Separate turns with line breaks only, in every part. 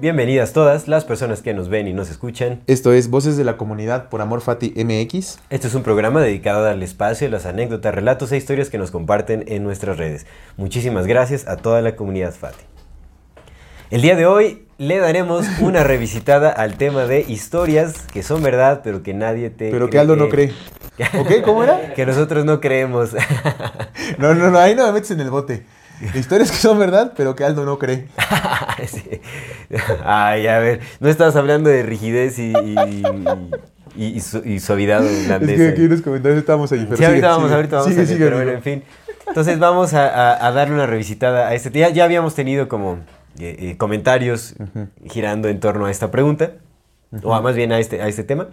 Bienvenidas todas las personas que nos ven y nos escuchan.
Esto es Voces de la Comunidad por Amor Fati MX.
Este es un programa dedicado a darle espacio a las anécdotas, relatos e historias que nos comparten en nuestras redes. Muchísimas gracias a toda la comunidad Fati. El día de hoy le daremos una revisitada al tema de historias que son verdad, pero que nadie te
Pero que Aldo no cree. ¿Ok? ¿Cómo era?
que nosotros no creemos.
No, no, no, ahí no me metes en el bote. Historias que son verdad, pero que Aldo no cree.
Sí. Ay, a ver, no estabas hablando de rigidez y, y, y- y su- suavidad
Es
holandesa.
que aquí en los comentarios estábamos ahí. pero
Sí, ahorita vamos,
sigue.
ahorita vamos
Sigue,
a ver, pero bueno, en fin. Entonces vamos a, a- a darle una revisitada a este tema. Ya, ya habíamos tenido como eh, eh, comentarios girando en torno a esta pregunta, o a- más bien a este, a este tema.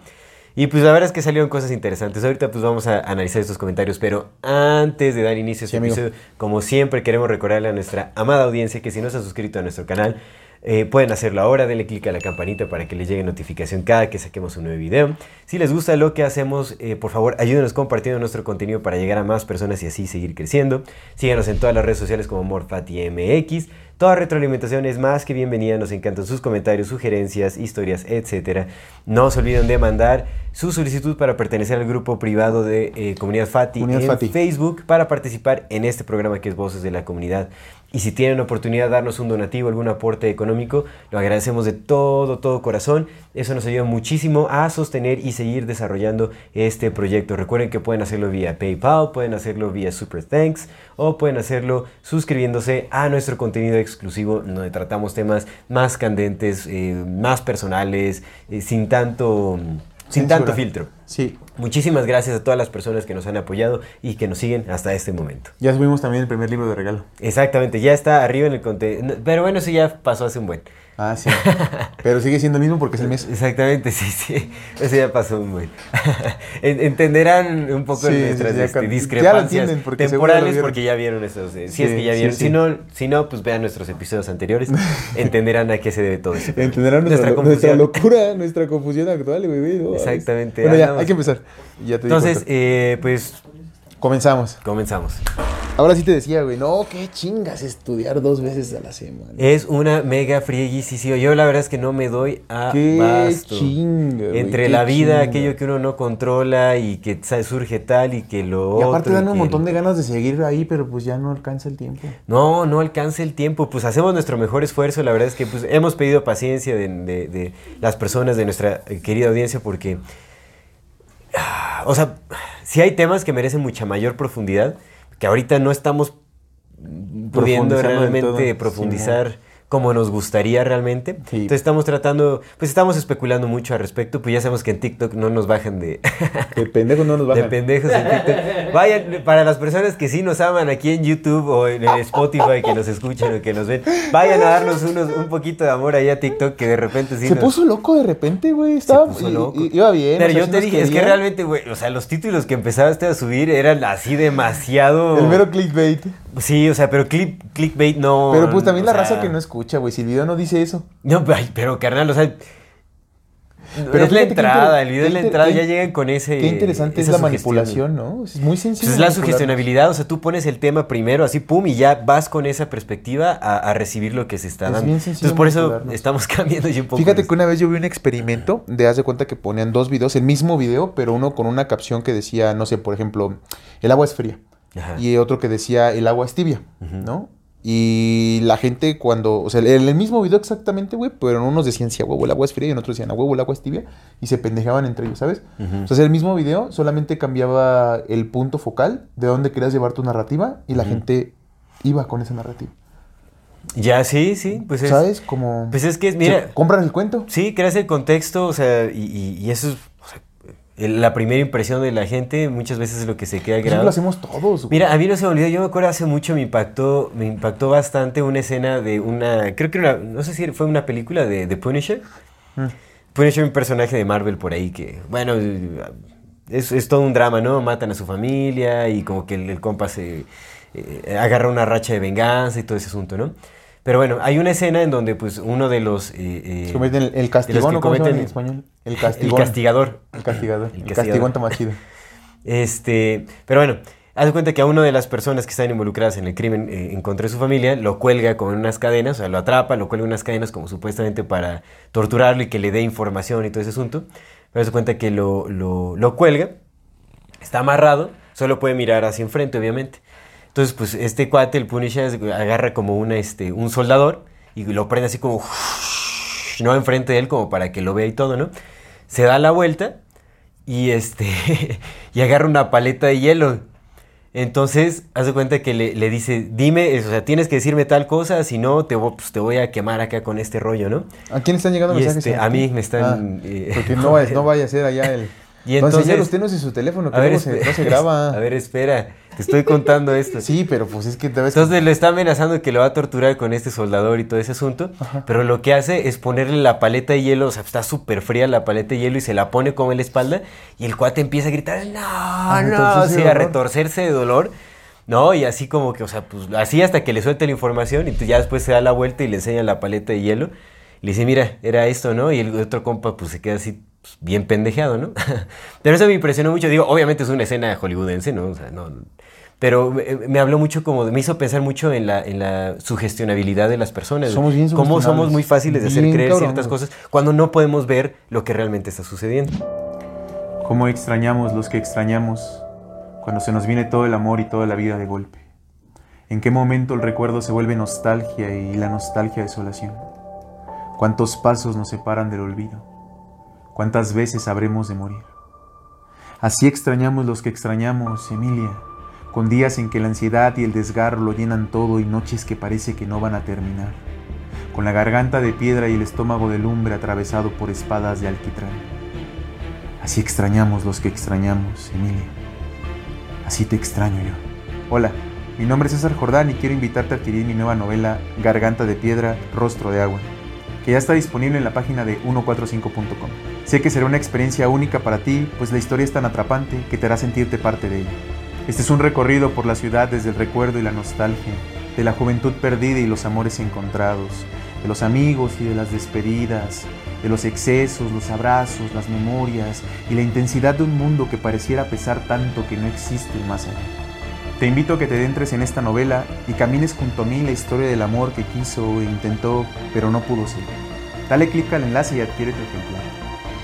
Y pues la verdad es que salieron cosas interesantes. Ahorita pues vamos a analizar estos comentarios, pero antes de dar inicio a
Sí,
este
amigo.
episodio, como siempre queremos recordarle a nuestra amada audiencia que si no se ha suscrito a nuestro canal, eh, pueden hacerlo ahora, denle clic a la campanita para que les llegue notificación cada que saquemos un nuevo video. Si les gusta lo que hacemos, eh, por favor ayúdenos compartiendo nuestro contenido para llegar a más personas y así seguir creciendo. Síganos en todas las redes sociales como MorFatiMX. Toda retroalimentación es más que bienvenida, nos encantan sus comentarios, sugerencias, historias, etc. No se olviden de mandar su solicitud para pertenecer al grupo privado de eh, Comunidad Fati
Comunidad
en
Fati.
Facebook para participar en este programa que es Voces de la Comunidad. Y si tienen oportunidad de darnos un donativo, algún aporte económico, lo agradecemos de todo, todo corazón. Eso nos ayuda muchísimo a sostener y seguir desarrollando este proyecto. Recuerden que pueden hacerlo vía PayPal, pueden hacerlo vía Super Thanks o pueden hacerlo suscribiéndose a nuestro contenido exclusivo donde tratamos temas más candentes, eh, más personales, eh, sin tanto, sin
Censura.
tanto filtro.
Sí.
Muchísimas gracias a todas las personas que nos han apoyado y que nos siguen hasta este momento.
Ya subimos también el primer libro de regalo.
Exactamente, ya está arriba en el contenido. Pero bueno, eso ya pasó hace un buen.
Ah, sí. Pero sigue siendo el mismo porque es el mes.
Exactamente, sí, sí. Eso ya pasó un buen. En- Entenderán un poco
Sí,
nuestras
sí, ya
este,
ya
discrepancias
porque
temporales porque ya vieron esos. eh, si
Sí,
es que ya vieron. Si, no, si no, pues vean nuestros episodios anteriores. Entenderán a qué se debe todo eso.
Entenderán nuestra, nuestra
confusión.
locura, nuestra confusión actual, güey. No,
Exactamente,
Bueno, ya, hay que empezar. Ya te
Entonces, eh, pues
comenzamos.
comenzamos.
Ahora sí te decía, güey, no, qué chingas estudiar dos veces a la semana.
Es una mega frieguisísima. Yo la verdad es que no me doy a
Qué
basto.
chinga, güey,
Entre
qué
la vida,
chinga.
aquello que uno no controla y que surge tal y que lo
Y aparte
otro.
dan un montón de ganas de seguir ahí, pero pues ya no alcanza el tiempo.
No, no alcanza el tiempo. Pues hacemos nuestro mejor esfuerzo. La verdad es que pues, hemos pedido paciencia de, de- de las personas de nuestra eh, querida audiencia porque... ah, O sea, sí hay temas que merecen mucha mayor profundidad, que ahorita no estamos pudiendo
Profundizando del
realmente profundizar como nos gustaría realmente.
Sí.
Entonces estamos tratando, pues estamos especulando mucho al respecto, pues ya sabemos que en TikTok no nos bajan de,
De pendejos no nos
de
bajan.
pendejos en TikTok. Vayan, para las personas que sí nos aman aquí en YouTube o en el Spotify, que nos escuchan o que nos ven, vayan a darnos unos, un poquito de amor ahí a TikTok, que de repente sí
Se
nos-
puso loco de repente, güey.
se
Estaba
puso
i-
loco.
Iba bien.
Pero
o sea,
yo te dije, es que realmente, güey, o sea, los títulos que empezaste a subir eran así demasiado...
El mero clickbait.
Sí, o sea, pero clip, clickbait no...
Pero pues también la
sea,
raza que no escucha, güey. Si el video no dice eso.
No, ay, pero carnal, o sea...
Pero
es la entrada, el video es la entrada, ya llegan con ese...
Qué interesante es la manipulación, ¿no? Es muy sencillo.
Pues es la sugestionabilidad, o sea, tú pones el tema primero, así pum, y ya vas con esa perspectiva a, a recibir lo que se está
Es
dando.
bien sencillo
Entonces, por eso estamos cambiando ya un poco.
Fíjate que una vez yo vi un experimento de haz de cuenta que ponían dos videos, el mismo video, pero uno con una capción que decía, no sé, por ejemplo, el agua es fría.
Ajá.
Y otro que decía, el agua es tibia. ¿no? Y la gente cuando, o sea, en el mismo video exactamente, güey, pero en unos decían, sí, a huevo el agua es fría y en otros decían, a huevo el agua es tibia, y se pendejaban entre ellos, ¿sabes?
Ujú.
O sea, el mismo video, solamente cambiaba el punto focal de dónde querías llevar tu narrativa y la gente iba con esa narrativa.
Ya, sí, sí, pues es...
¿Sabes? Como...
Pues es que, mira,
se compran el cuento.
sí, creas el contexto, o sea, y, y- y eso es, la primera impresión de la gente muchas veces es lo que se queda
Eso
grabado.
lo hacemos todos, güey.
Mira, a mí no se me olvidó, yo me acuerdo hace mucho me impactó, me impactó bastante una escena de una, creo que era, no sé si fue una película de, de Punisher.
Mm.
Punisher, un personaje de Marvel por ahí que, bueno, es, es todo un drama, ¿no? Matan a su familia y como que el, el compa se eh, agarra una racha de venganza y todo ese asunto, ¿no? Pero bueno, hay una escena en donde pues uno de los... eh, eh,
cometen el, el castigón,
que
¿o cómo se llama en
cometen-
español? El
El
castigón.
castigador.
El castigador.
El
El, castigón está más chido.
Este, pero bueno, haz de cuenta que a una de las personas que están involucradas en el crimen eh, en contra de su familia lo cuelga con unas cadenas, o sea, lo atrapa, lo cuelga unas cadenas como supuestamente para torturarlo y que le dé información y todo ese asunto. Pero haz de cuenta que lo, lo, lo cuelga, está amarrado, solo puede mirar hacia enfrente, obviamente. Entonces, pues este cuate, el Punisher, agarra como una, este, un soldador y lo prende así como, no enfrente de él, como para que lo vea y todo, ¿no? Se da la vuelta y este y agarra una paleta de hielo. Entonces, haz de cuenta que le, le dice, dime, o sea, tienes que decirme tal cosa, si no, te, voy- pues, te voy a quemar acá con este rollo, ¿no?
¿A quién están llegando
Y
mensajes?
este, a mí me están,
Ah,
eh,
porque no no vaya a ser allá el...
Y entonces-
señor, usted no su teléfono, que
A ver,
se- no se graba.
A ver, espera, te estoy contando esto.
Sí, pero pues es que te ves...
Entonces le está amenazando que lo va a torturar con este soldador y todo ese asunto, pero lo que hace es ponerle la paleta de hielo, o sea, está súper fría la paleta de hielo y se la pone como en la espalda y el cuate empieza a gritar, no, no,
retorcerse
sí,
de
a retorcerse de dolor. No, y así como que, o sea, pues así hasta que le suelte la información y tú ya después se da la vuelta y le enseña la paleta de hielo. Le dice, mira, era esto, ¿no? Y el otro compa pues se queda así pues, bien pendejeado, ¿no? Pero eso me impresionó mucho. Digo, obviamente es una escena hollywoodense, ¿no? O sea, no... Pero me, me habló mucho como, me hizo pensar mucho en la, en la sugestionabilidad de las personas.
Somos bien
Cómo somos muy fáciles de hacer
Bien
creer
cabrón,
ciertas cosas cuando no podemos ver lo que realmente está sucediendo.
Cómo extrañamos los que extrañamos cuando se nos viene todo el amor y toda la vida de golpe. En qué momento el recuerdo se vuelve nostalgia y la nostalgia desolación. Cuántos pasos nos separan del olvido. Cuántas veces habremos de morir. Así extrañamos los que extrañamos, Emilia, con días en que la ansiedad y el desgarro lo llenan todo y noches que parece que no van a terminar, con la garganta de piedra y el estómago de lumbre atravesado por espadas de alquitrán. Así extrañamos los que extrañamos, Emilia. Así te extraño yo. Hola, mi nombre es César Jordán y quiero invitarte a adquirir mi nueva novela Garganta de Piedra, Rostro de Agua, que ya está disponible en la página de 145.com. Sé que será una experiencia única para ti, pues la historia es tan atrapante que te hará sentirte parte de ella. Este es un recorrido por la ciudad desde el recuerdo y la nostalgia, de la juventud perdida y los amores encontrados, de los amigos y de las despedidas, de los excesos, los abrazos, las memorias y la intensidad de un mundo que pareciera pesar tanto que no existe más allá. Te invito a que te adentres en esta novela y camines junto a mí la historia del amor que quiso e intentó, pero no pudo ser. Dale clic al enlace y adquiere tu ejemplar.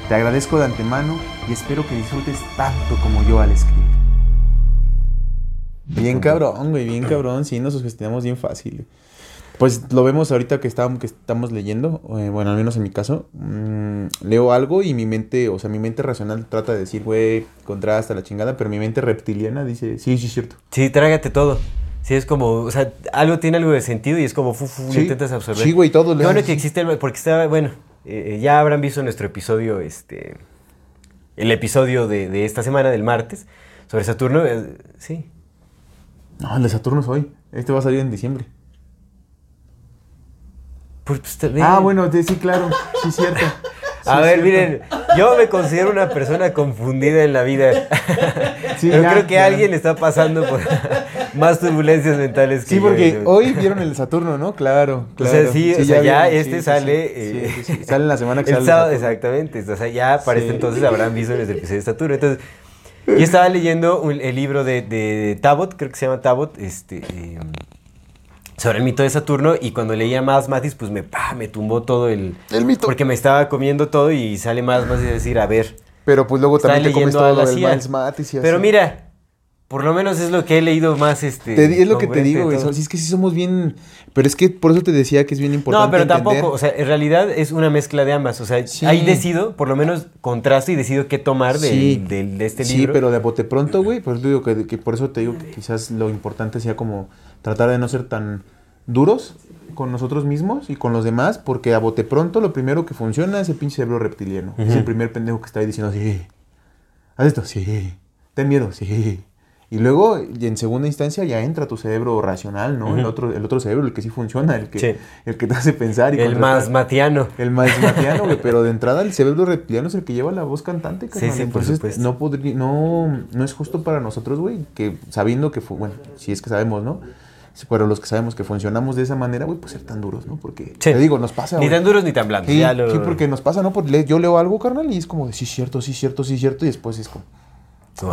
Te agradezco de antemano y espero que disfrutes tanto como yo al escribir.
Bien cabrón, güey, bien cabrón. Sí, nos sugestionamos bien fácil. Pues lo vemos ahorita que estábamos, que estamos leyendo, eh, bueno, al menos en mi caso, mm, leo algo y mi mente, o sea, mi mente racional trata de decir, güey, contrasta la chingada, pero mi mente reptiliana dice, sí, sí, es cierto.
Sí, trágate todo. Sí, es como, o sea, algo tiene algo de sentido y es como, fu, fu, lo
Sí.
intentas absorber.
Sí, güey, todo
Qué bueno que existe, el, porque estaba, bueno, eh, eh, ya habrán visto nuestro episodio, este, el episodio de, de esta semana, del martes, sobre Saturno, eh, sí.
No, el de Saturno es hoy. Este va a salir en diciembre.
Pues, pues, también.
Ah, bueno, sí, sí, claro, sí, cierto.
A
Sí,
ver,
cierto.
miren, yo me considero una persona confundida en la vida.
Sí,
Pero
ya,
creo que
ya.
alguien está pasando por más turbulencias mentales que
Sí, porque hoy vieron el Saturno, ¿no? Claro,
O
claro.
sea, sí, o sea, ya
vieron,
este
sí, sí,
sale.
sí.
eh,
Sí, sí, sí. Sale en la semana que
el
sale.
sábado, exactamente. O sea, ya para este
Sí.
entonces habrán visto el episodio de Saturno. Entonces, yo estaba leyendo un- el libro de, de Tabot, creo que se llama Tabot, este, eh, sobre el mito de Saturno. Y cuando leía más Matis, pues me, pa, me tumbó todo el.
El mito.
Porque me estaba comiendo todo y sale más más y decir, a ver.
Pero pues luego también te comes todo lo del. Miles Matis y así.
Pero mira, por lo menos es lo que he leído más. Este,
Te es lo que te digo, güey. Sí, es que sí somos bien. Pero es que por eso te decía que es bien importante.
No, pero
entender-
tampoco, o sea, en realidad es una mezcla de ambas. O sea,
Sí.
ahí decido, por lo menos contrasto y decido qué tomar de,
Sí.
del- de este
Sí,
libro.
pero de bote pronto, güey. Te digo que, que por eso te digo que quizás lo importante sea como tratar de no ser tan duros con nosotros mismos y con los demás, porque a bote pronto lo primero que funciona es el pinche cerebro reptiliano. Es
Ujú.
el primer pendejo que está ahí diciendo así. Haz esto, sí. Ten miedo, sí. Y luego, y en segunda instancia, ya entra tu cerebro racional, ¿no? el,
Ujú.
otro, el otro cerebro, el que sí funciona, el que,
Sí.
el que te hace pensar y
El más matiano.
El más matiano, güey, pero de entrada el cerebro reptiliano es el que lleva la voz cantante, carnal.
sí, por
Entonces,
supuesto.
no, podría, no, no es justo para nosotros, güey, que sabiendo que, fu- bueno, si es que sabemos, ¿no? Pero los que sabemos que funcionamos de esa manera, güey, pues ser tan duros, ¿no? Porque,
Sí.
te digo, nos pasa,
Ni
güey.
tan duros ni tan blandos.
Sí,
ya lo-
sí, porque nos pasa, ¿no? Porque yo leo algo, carnal, y es como de sí, cierto, sí, cierto, sí, cierto, y después es como,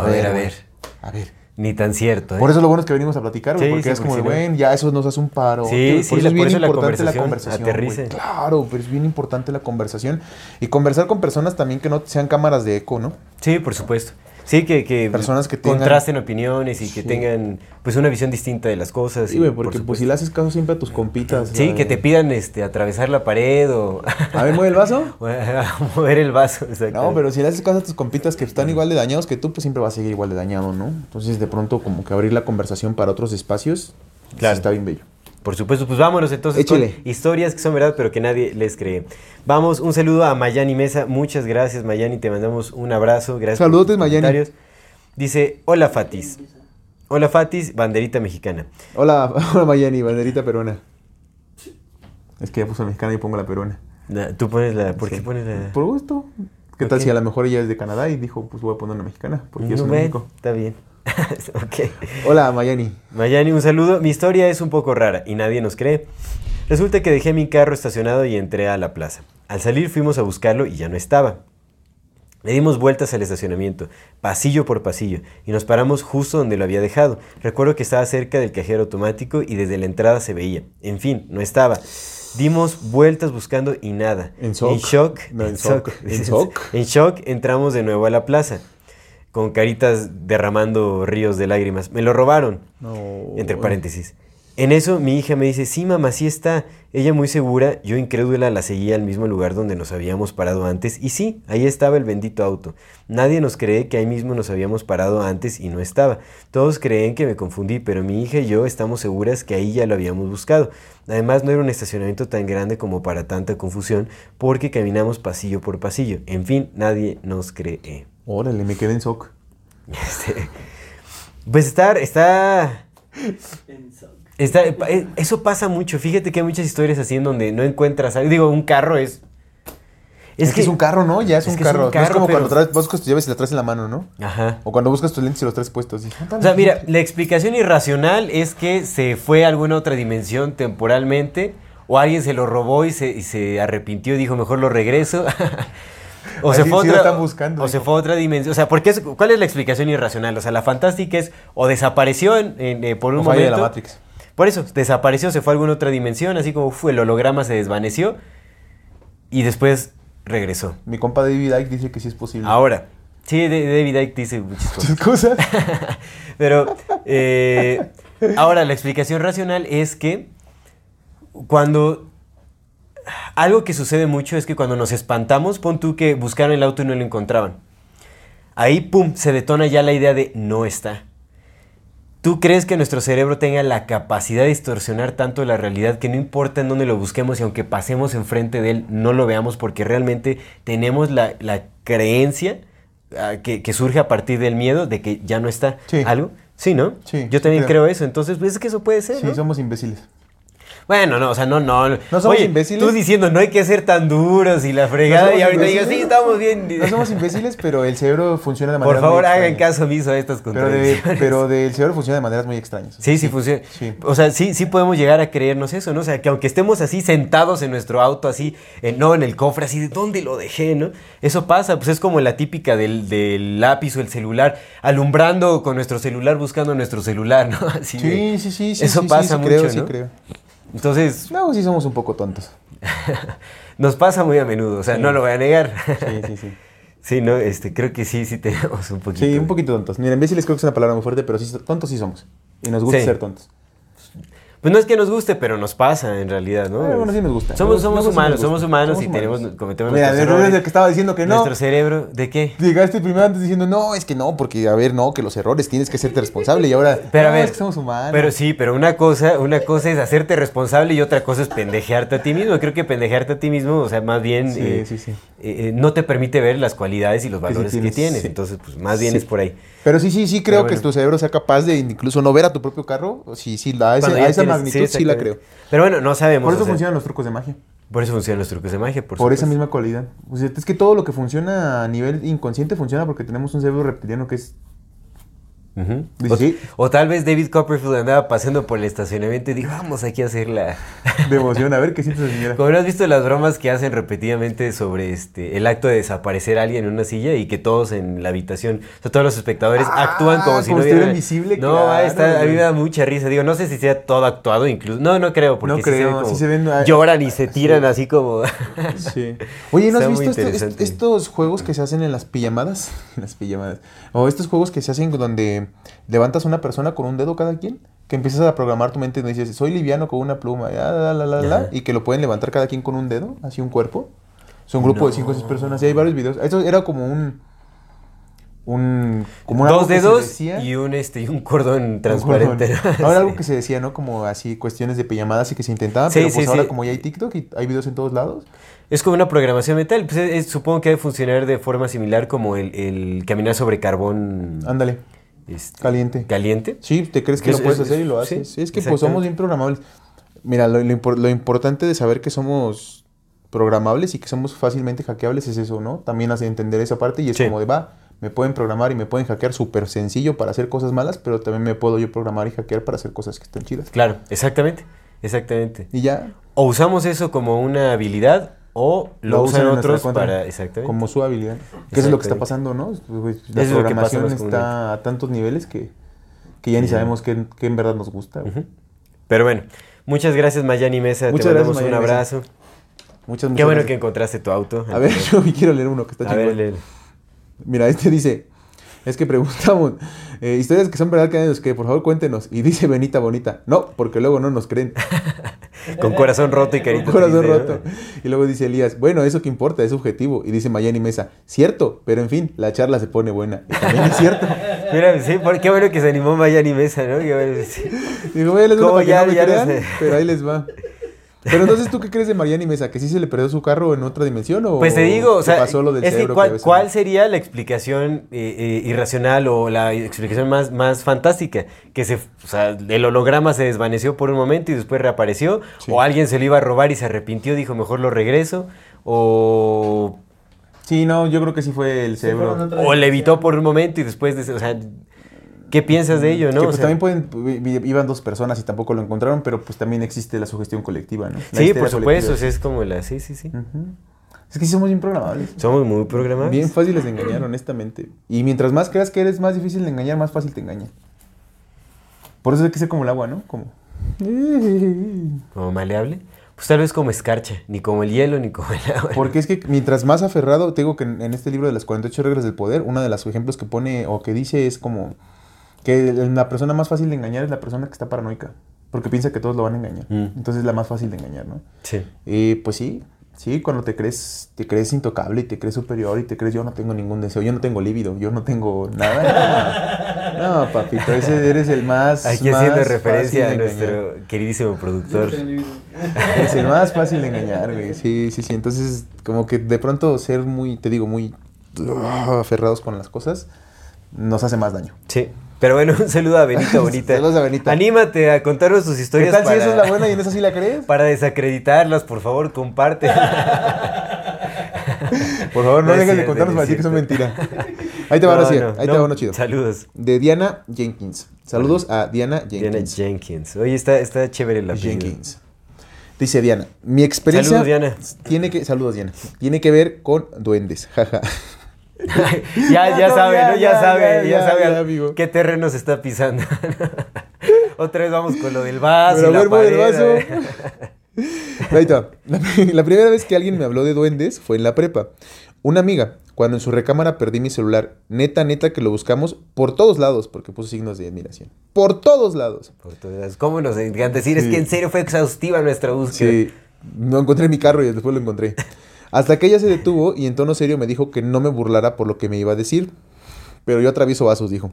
a ver, a
güey,
ver.
A ver.
Ni tan cierto. ¿eh?
Por eso lo bueno es que venimos a platicar, güey,
Sí,
porque
sí,
es como bueno, ya eso nos hace un paro.
Sí,
por eso
la-
es bien
eso la
importante la
conversación,
conversación. güey.
aterrice.
Claro, pero es bien importante la conversación. Y conversar con personas también que no sean cámaras de eco, ¿no?
Sí, por supuesto. Sí, que, que
Personas que tengan-
contrasten opiniones y que
Sí.
tengan pues una visión distinta de las cosas.
Sí,
por
porque pues si le haces caso siempre a tus compitas.
Sí, que te pidan este atravesar la pared o
A ver, mueve el vaso.
mover el vaso. exacto.
No, pero si le haces caso a tus compitas que están igual de dañados que tú, pues siempre va a seguir igual de dañado, ¿no? Entonces, de pronto, como que abrir la conversación para otros espacios,
Claro.
está bien bello.
Por supuesto, pues vámonos entonces con historias que son verdad, pero que nadie les cree. Vamos, un saludo a Mayani Mesa. Muchas gracias, Mayani. Te mandamos un abrazo. Gracias por
Saludotes,
tus
Mayani.
comentarios. Dice, hola Fatis. Hola Fatis, banderita mexicana.
Hola, hola Mayani, banderita peruana. Es que ya puso mexicana y pongo la peruana.
Na- Tú pones la... ¿Por qué
Sí.
pones la...?
Por gusto. ¿Qué tal
Ok.
si a lo mejor ella es de Canadá y dijo, pues voy a poner una mexicana? Porque yo soy México.
Está bien. ok.
Hola, Mayani.
Mayani, un saludo. Mi historia es un poco rara y nadie nos cree. Resulta que dejé mi carro estacionado y entré a la plaza. Al salir fuimos a buscarlo y ya no estaba. Le dimos vueltas al estacionamiento, pasillo por pasillo, y nos paramos justo donde lo había dejado. Recuerdo que estaba cerca del cajero automático y desde la entrada se veía. En fin, no estaba. Dimos vueltas buscando y nada.
En shock.
En shock.
No, en shock. Shock.
En shock entramos de nuevo a la plaza, con caritas derramando ríos de lágrimas. Me lo robaron.
No.
Entre paréntesis. En eso mi hija me dice, sí, mamá, sí está. Ella muy segura, yo incrédula la seguía al mismo lugar donde nos habíamos parado antes. Y sí, ahí estaba el bendito auto. Nadie nos cree que ahí mismo nos habíamos parado antes y no estaba. Todos creen que me confundí, pero mi hija y yo estamos seguras que ahí ya lo habíamos buscado. Además, no era un estacionamiento tan grande como para tanta confusión, porque caminamos pasillo por pasillo. En fin, nadie nos cree.
Órale, me quedé en shock.
Este, pues estar, está... Está, eh, eso pasa mucho. Fíjate que hay muchas historias así en donde no encuentras algo. Digo, un carro es.
Es, que, es un carro, ¿no? Ya es,
es
un,
que es un
carro. No es
carro,
como
pero-
cuando traes, buscas tus llaves y las traes en la mano, ¿no?
Ajá.
O cuando buscas tus lentes y los traes puestos. y-
O sea, mira, la explicación irracional es que se fue a alguna otra dimensión temporalmente. O alguien se lo robó y se, y se arrepintió y dijo, mejor lo regreso. o se fue
sí
otra,
están buscando,
o se fue a otra dimensión. O sea, ¿por qué es- ¿cuál es la explicación irracional? O sea, la fantástica es o desapareció en- en, eh, por un
O falla de
momento.
la Matrix.
Por eso, desapareció, se fue a alguna otra dimensión, así como fue el holograma se desvaneció y después regresó.
Mi compa David Icke dice que sí es posible.
Ahora, sí, David Icke dice muchas cosas.
¿Muchas cosas?
Pero eh, ahora la explicación racional es que cuando algo que sucede mucho es que cuando nos espantamos, pon tú que buscaron el auto y no lo encontraban. Ahí, pum, se detona ya la idea de no está. ¿Tú crees que nuestro cerebro tenga la capacidad de distorsionar tanto la realidad que no importa en dónde lo busquemos y aunque pasemos enfrente de él, no lo veamos porque realmente tenemos la, la creencia ah, que, que surge a partir del miedo de que ya no está
Sí.
algo? Sí, ¿no?
Sí,
Yo también
creo.
creo eso. Entonces, pues es que eso puede ser,
Sí,
¿no?
somos imbéciles.
Bueno, no, o sea, no, no.
¿No somos
Oye,
imbéciles?
Tú diciendo no hay que ser tan duros y la fregada y ahorita digas,
imbéciles?
sí, estamos bien.
No somos imbéciles, pero el cerebro funciona de
Por
manera
favor, hagan caso omiso a estas
Pero, de,
contradicciones.
pero del cerebro funciona de maneras muy extrañas.
Sí, sí funciona.
Sí.
O sea, sí, sí podemos llegar a creernos eso, ¿no? O sea, que aunque estemos así sentados en nuestro auto, así, eh, no en el cofre, así, ¿de dónde lo dejé, no? Eso pasa, pues es como la típica del, del lápiz o el celular, alumbrando con nuestro celular, buscando nuestro celular, ¿no? Así de-
Sí, sí, sí, sí.
Eso
sí,
pasa
sí,
mucho,
creo, sí,
¿no?
creo.
Entonces,
Luego sí somos un poco tontos.
nos pasa muy a menudo, o sea,
Sí.
no lo voy a negar.
Sí, sí, sí.
Sí, no, este, creo que sí, sí tenemos un poquito.
Sí, un poquito tontos. Mira, imbéciles creo que es una palabra muy fuerte, pero sí, tontos sí somos. Y nos gusta
Sí.
ser tontos.
Pues no es que nos guste, pero nos pasa en realidad, ¿no?
Eh, bueno, sí nos gusta.
Somos,
Nos-
somos
nos-
humanos, somos humanos y tenemos, cometemos
Mira, de
errores.
el que estaba diciendo que no.
Nuestro cerebro, ¿de qué?
Llegaste primero antes diciendo, no, es que no, porque, a ver, no, que los errores tienes que hacerte responsable. Y ahora,
Pero a ver,
es que somos humanos.
Pero sí, pero una cosa, una cosa es hacerte responsable y otra cosa es pendejearte a ti mismo. Creo que pendejearte a ti mismo, o sea, más bien
Sí,
eh,
sí, sí.
eh, no te permite ver las cualidades y los valores que
tienes.
Entonces, pues más bien es por ahí.
Pero sí, sí, sí creo que
bueno.
tu cerebro sea capaz de incluso no ver a tu propio carro. Sí, sí, la, a, a esa magnitud sí, la creo.
Pero bueno, no sabemos.
Por eso
o sea,
funcionan los trucos de magia.
Por eso funcionan los trucos de magia, por,
Por, esa misma cualidad. O sea, es que todo lo que funciona a nivel inconsciente funciona porque tenemos un cerebro reptiliano que es
O,
sí.
o tal vez David Copperfield andaba paseando por el estacionamiento y dijo, vamos aquí a hacer la...
de emoción. A ver qué siente esa señora.
Como no has visto las bromas que hacen repetidamente sobre este el acto de desaparecer a alguien en una silla y que todos en la habitación, o sea, todos los espectadores
Ah,
actúan como si
como
no
si
hubiera-
invisible,
No,
claro,
ah, está- a mí me da mucha risa. Digo, no sé si sea todo actuado incluso. No, no creo, porque
No
sí se ve
creo,
como
sí se ven, ah,
lloran y se tiran así como...
Sí. Oye, ¿no has
Está
visto esto- est- estos juegos que se hacen en las pijamadas? En las pijamadas. O estos juegos que se hacen donde levantas a una persona con un dedo cada quien. Que empiezas a programar tu mente y dices, soy liviano con una pluma, ya, la, la, la, la,
Ajá.
y que lo pueden levantar cada quien con un dedo, así un cuerpo. Son un grupo de cinco o seis personas. Y hay varios videos. Eso era como un. Un. Como
Dos dedos y un, este, y un cordón
Un
transparente.
cordón.
¿no?
Ahora
Sí.
algo que se decía, ¿no? Como así cuestiones de pijamadas y que se intentaban,
Sí,
pero pues
sí,
ahora como ya hay TikTok y hay videos en todos lados.
Es como una programación mental. Pues es- es- supongo que debe funcionar de forma similar como el, el caminar sobre carbón
Ándale,
este,
caliente.
caliente.
Sí, te crees que
Es-
lo puedes
es-
hacer y lo haces. Sí, es que pues somos bien programables. Mira, lo, lo impor- lo importante de saber que somos programables y que somos fácilmente hackeables es eso, ¿no? También hace entender esa parte y es
Sí.
como de, va, me pueden programar y me pueden hackear súper sencillo para hacer cosas malas, pero también me puedo yo programar y hackear para hacer cosas que están chidas.
Claro, exactamente. Exactamente.
Y ya,
O usamos eso como una habilidad o lo,
Lo
usan otros para... Exactamente.
como su habilidad. Que eso es lo que está pasando, ¿no? Pues,
Eso
La
es
programación está a tantos niveles que, que ya ni sabemos qué, qué en verdad nos gusta.
Pero bueno, muchas gracias Mayani Mesa.
Muchas
Te
gracias,
mandamos un
Mayani Mesa.
abrazo.
Muchas,
Qué
muchas
bueno
gracias.
que encontraste tu auto.
A ver, yo quiero leer uno que está
léelo.
Mira, este dice, es que preguntamos, eh, historias que son verdad que que por favor cuéntenos. Y dice Benita Bonita, no, porque luego no nos creen.
Con corazón roto y carita
Corazón
triste, ¿no?
roto. Y luego dice Elías, bueno, eso que importa, es subjetivo. Y dice Mayani Mesa, cierto, pero en fin, la charla se pone buena. Y también es cierto.
Mira, sí, qué bueno que se animó Mayani Mesa, ¿no? Qué bueno, sí.
Digo, voy a uno
¿Cómo ya-
no me
ya no
crean,
sé?
pero ahí les va. Pero entonces, ¿tú qué crees de Mariani Mesa? ¿Que sí se le perdió su carro en otra dimensión o
Pues te digo, o sea,
pasó lo del
es que
cerebro
¿cuál, cuál sería la explicación eh, eh, irracional o la explicación más, más fantástica? Que se, o sea, el holograma se desvaneció por un momento y después reapareció,
Sí.
o alguien se lo iba a robar y se arrepintió, dijo mejor lo regreso, o,
Sí, no, yo creo que sí fue el
Sí,
cerebro.
otra
o evitó por un momento y después, de- o sea, ¿qué piensas de ello, no?
Que
O
pues
sea,
también pueden, iban dos personas y tampoco lo encontraron, pero pues también existe la sugestión colectiva, ¿no? La
sí, por supuesto, o sea, es como la, sí, sí, sí.
Es que sí somos bien programables.
Somos muy programados.
Bien fáciles de engañar, honestamente. Y mientras más creas que eres más difícil de engañar, más fácil te engañan. Por eso hay que ser como el agua, ¿no? Como...
Como maleable. Pues tal vez como escarcha, ni como el hielo, ni como el agua.
Porque es que mientras más aferrado, te digo que en este libro de las 48 reglas del poder, uno de los ejemplos que pone o que dice es como que la persona más fácil de engañar es la persona que está paranoica, porque piensa que todos lo van a engañar.
Mm.
Entonces es la más fácil de engañar, ¿no?
Sí.
Y pues sí, sí, cuando te crees, te crees intocable y te crees superior y te crees yo no tengo ningún deseo, yo no tengo líbido, yo no tengo nada. No, papito, ese eres el más
Aquí
más
haciendo
fácil
referencia
de
a
engañar.
nuestro queridísimo productor.
Es el más fácil de engañar, güey. Sí, sí, sí. Entonces, como que de pronto ser muy, te digo, muy ah, aferrados con las cosas, nos hace más daño.
Sí. Pero bueno, un saludo a Benita Bonita.
Saludos a Benita.
Anímate a contarnos tus
¿Qué
historias
tal
para,
si esa es la buena y en esa sí la crees?
para desacreditarlas, por favor, comparte.
Por favor, no,
No es
dejes de contarnos
no
para decir que son
cierto.
mentira. Ahí te va
No, no,
ahí te va uno chido.
Saludos.
De Diana Jenkins. Saludos a Diana
Diana
Jenkins.
Jenkins. Oye, está, está chévere la
Jenkins. Dice Diana, mi experiencia
Saludos, Diana.
tiene que saludos Diana. Tiene que ver con duendes, jaja.
ya, ya sabe,
ya,
¿no? Ya, sabe,
ya,
sabe
amigo.
qué terreno se está pisando. Otra vez vamos con lo del vaso.
Pero
y la pared, a
vaso.
ver.
Ahí está. La, la primera vez que alguien me habló de duendes fue en la prepa. Una amiga, cuando en su recámara perdí mi celular. Neta, neta que lo buscamos por todos lados, porque puso signos de admiración. Por todos lados.
Por todas- ¿Cómo nos encanta decir? Es que en serio fue exhaustiva nuestra búsqueda.
Sí, no encontré mi carro y después lo encontré. Hasta que ella se detuvo y en tono serio me dijo que no me burlara por lo que me iba a decir. Pero yo atravieso vasos, dijo.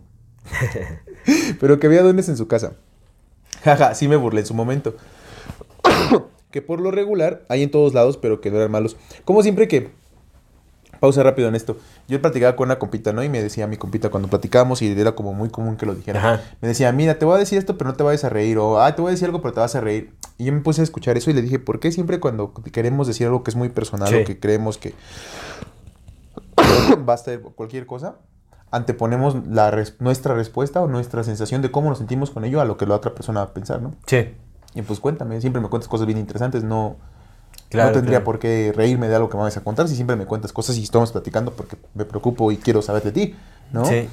pero que había duendes en su casa. Jaja, sí me burlé en su momento. que por lo regular hay en todos lados, pero que no eran malos. Como siempre que... Pausa rápido en esto. Yo platicaba con una compita, ¿no? Y me decía mi compita cuando platicábamos y era como muy común que lo dijera.
Ajá.
Me decía, mira, te voy a decir esto, pero no te vayas a reír. O, ah, te voy a decir algo, pero te vas a reír. Y yo me puse a escuchar eso y le dije, ¿por qué siempre cuando queremos decir algo que es muy personal
Sí.
o que creemos que basta de cualquier cosa, anteponemos la res- nuestra respuesta o nuestra sensación de cómo nos sentimos con ello a lo que la otra persona va a pensar, ¿no?
Sí.
Y pues cuéntame, siempre me cuentas cosas bien interesantes, no,
Claro,
no tendría
claro.
por qué reírme de algo que me vas a contar si siempre me cuentas cosas y estamos platicando porque me preocupo y quiero saber de ti, ¿no?
Sí.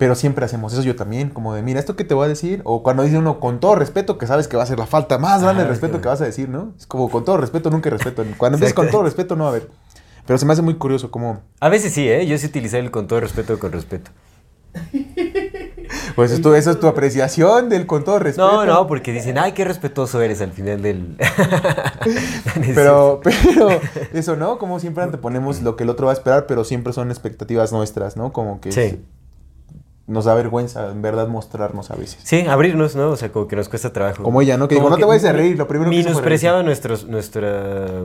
Pero siempre hacemos eso yo también, como de, mira, esto que te voy a decir, o cuando dice uno con todo respeto, que sabes que va a ser la falta más grande de
Ah,
respeto que vas a decir, ¿no? Es como con todo respeto, nunca respeto. Cuando empiezas con todo respeto, no va a haber. Pero se me hace muy curioso como,
A veces sí, ¿eh? Yo sí utilicé el con todo respeto con respeto.
pues esto, eso es tu apreciación del con todo respeto.
No, no, porque dicen, ay, qué respetuoso eres al final del...
Pero, pero eso, ¿no? Como siempre anteponemos lo que el otro va a esperar, pero siempre son expectativas nuestras, ¿no? Como que
Sí.
Nos da vergüenza, en verdad, mostrarnos a veces.
Sí, abrirnos, ¿no? O sea, como que nos cuesta trabajo.
Como ella, ¿no? Que
Como
"No te vayas a reír", lo primero que
Menospreciaba nuestros, nuestra,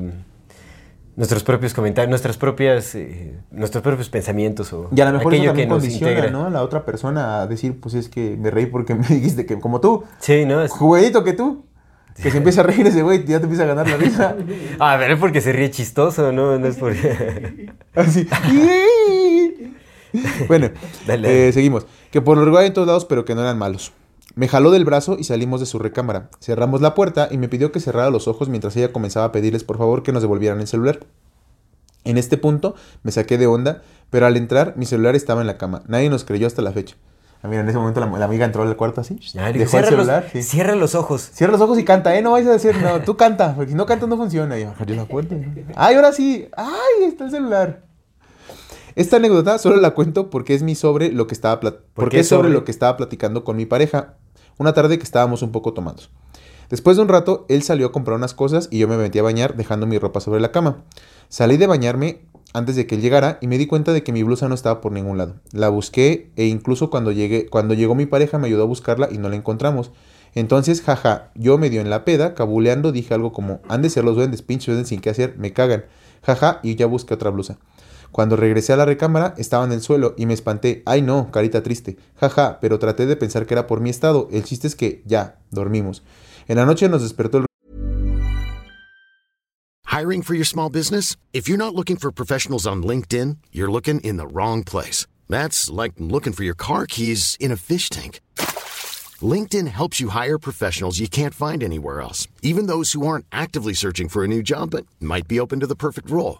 nuestros propios comentarios, nuestras propias, eh, nuestros propios pensamientos o
Y a lo mejor eso
aquello
también
que nos
condiciona,
integra.
¿no? A la otra persona a decir, pues es que me reí porque me dijiste que como tú,
Sí, ¿no? Es-
juguetito que tú, que se empieza a reír ese güey, ya te empieza a ganar la risa.
A ver, es porque se ríe chistoso, ¿no? No es porque...
Así. bueno, eh, seguimos. Que por lo regular en todos lados, pero que no eran malos. Me jaló del brazo y salimos de su recámara. Cerramos la puerta y me pidió que cerrara los ojos mientras ella comenzaba a pedirles por favor que nos devolvieran el celular. En este punto me saqué de onda, pero al entrar mi celular estaba en la cama. Nadie nos creyó hasta la fecha. Ah, mira, en ese momento la, la amiga entró al cuarto así. Dejó el celular.
los,
sí.
cierra los ojos.
Cierra los ojos y canta, ¿eh? No vais a decir, no, tú canta, porque si no cantas no funciona. Y yo, "Abrió la puerta. ¡Ay, ahora sí! ¡Ay, está el celular! Esta anécdota solo la cuento porque es mi sobre lo que estaba porque es sobre
sobre?
lo que estaba platicando con mi pareja una tarde que estábamos un poco tomados. Después de un rato, él salió a comprar unas cosas y yo me metí a bañar dejando mi ropa sobre la cama. Salí de bañarme antes de que él llegara y me di cuenta de que mi blusa no estaba por ningún lado. La busqué e incluso cuando llegué, cuando llegó mi pareja me ayudó a buscarla y no la encontramos. Entonces, jaja, yo medio en la peda, cabuleando, dije algo como, han de ser los duendes, pinches duendes sin qué hacer, me cagan. Jaja, y ya busqué otra blusa. Cuando regresé a la recámara, estaba en el suelo y me espanté. Ay no, carita triste. Jaja, pero traté de pensar que era por mi estado. El chiste es que ya, dormimos. En la noche nos despertó el
Hiring for your small business? If you're not looking for professionals on LinkedIn, you're looking in the wrong place. That's like looking for your car keys in a fish tank. LinkedIn helps you hire professionals you can't find anywhere else, even those who aren't actively searching for a new job but might be open to the perfect role.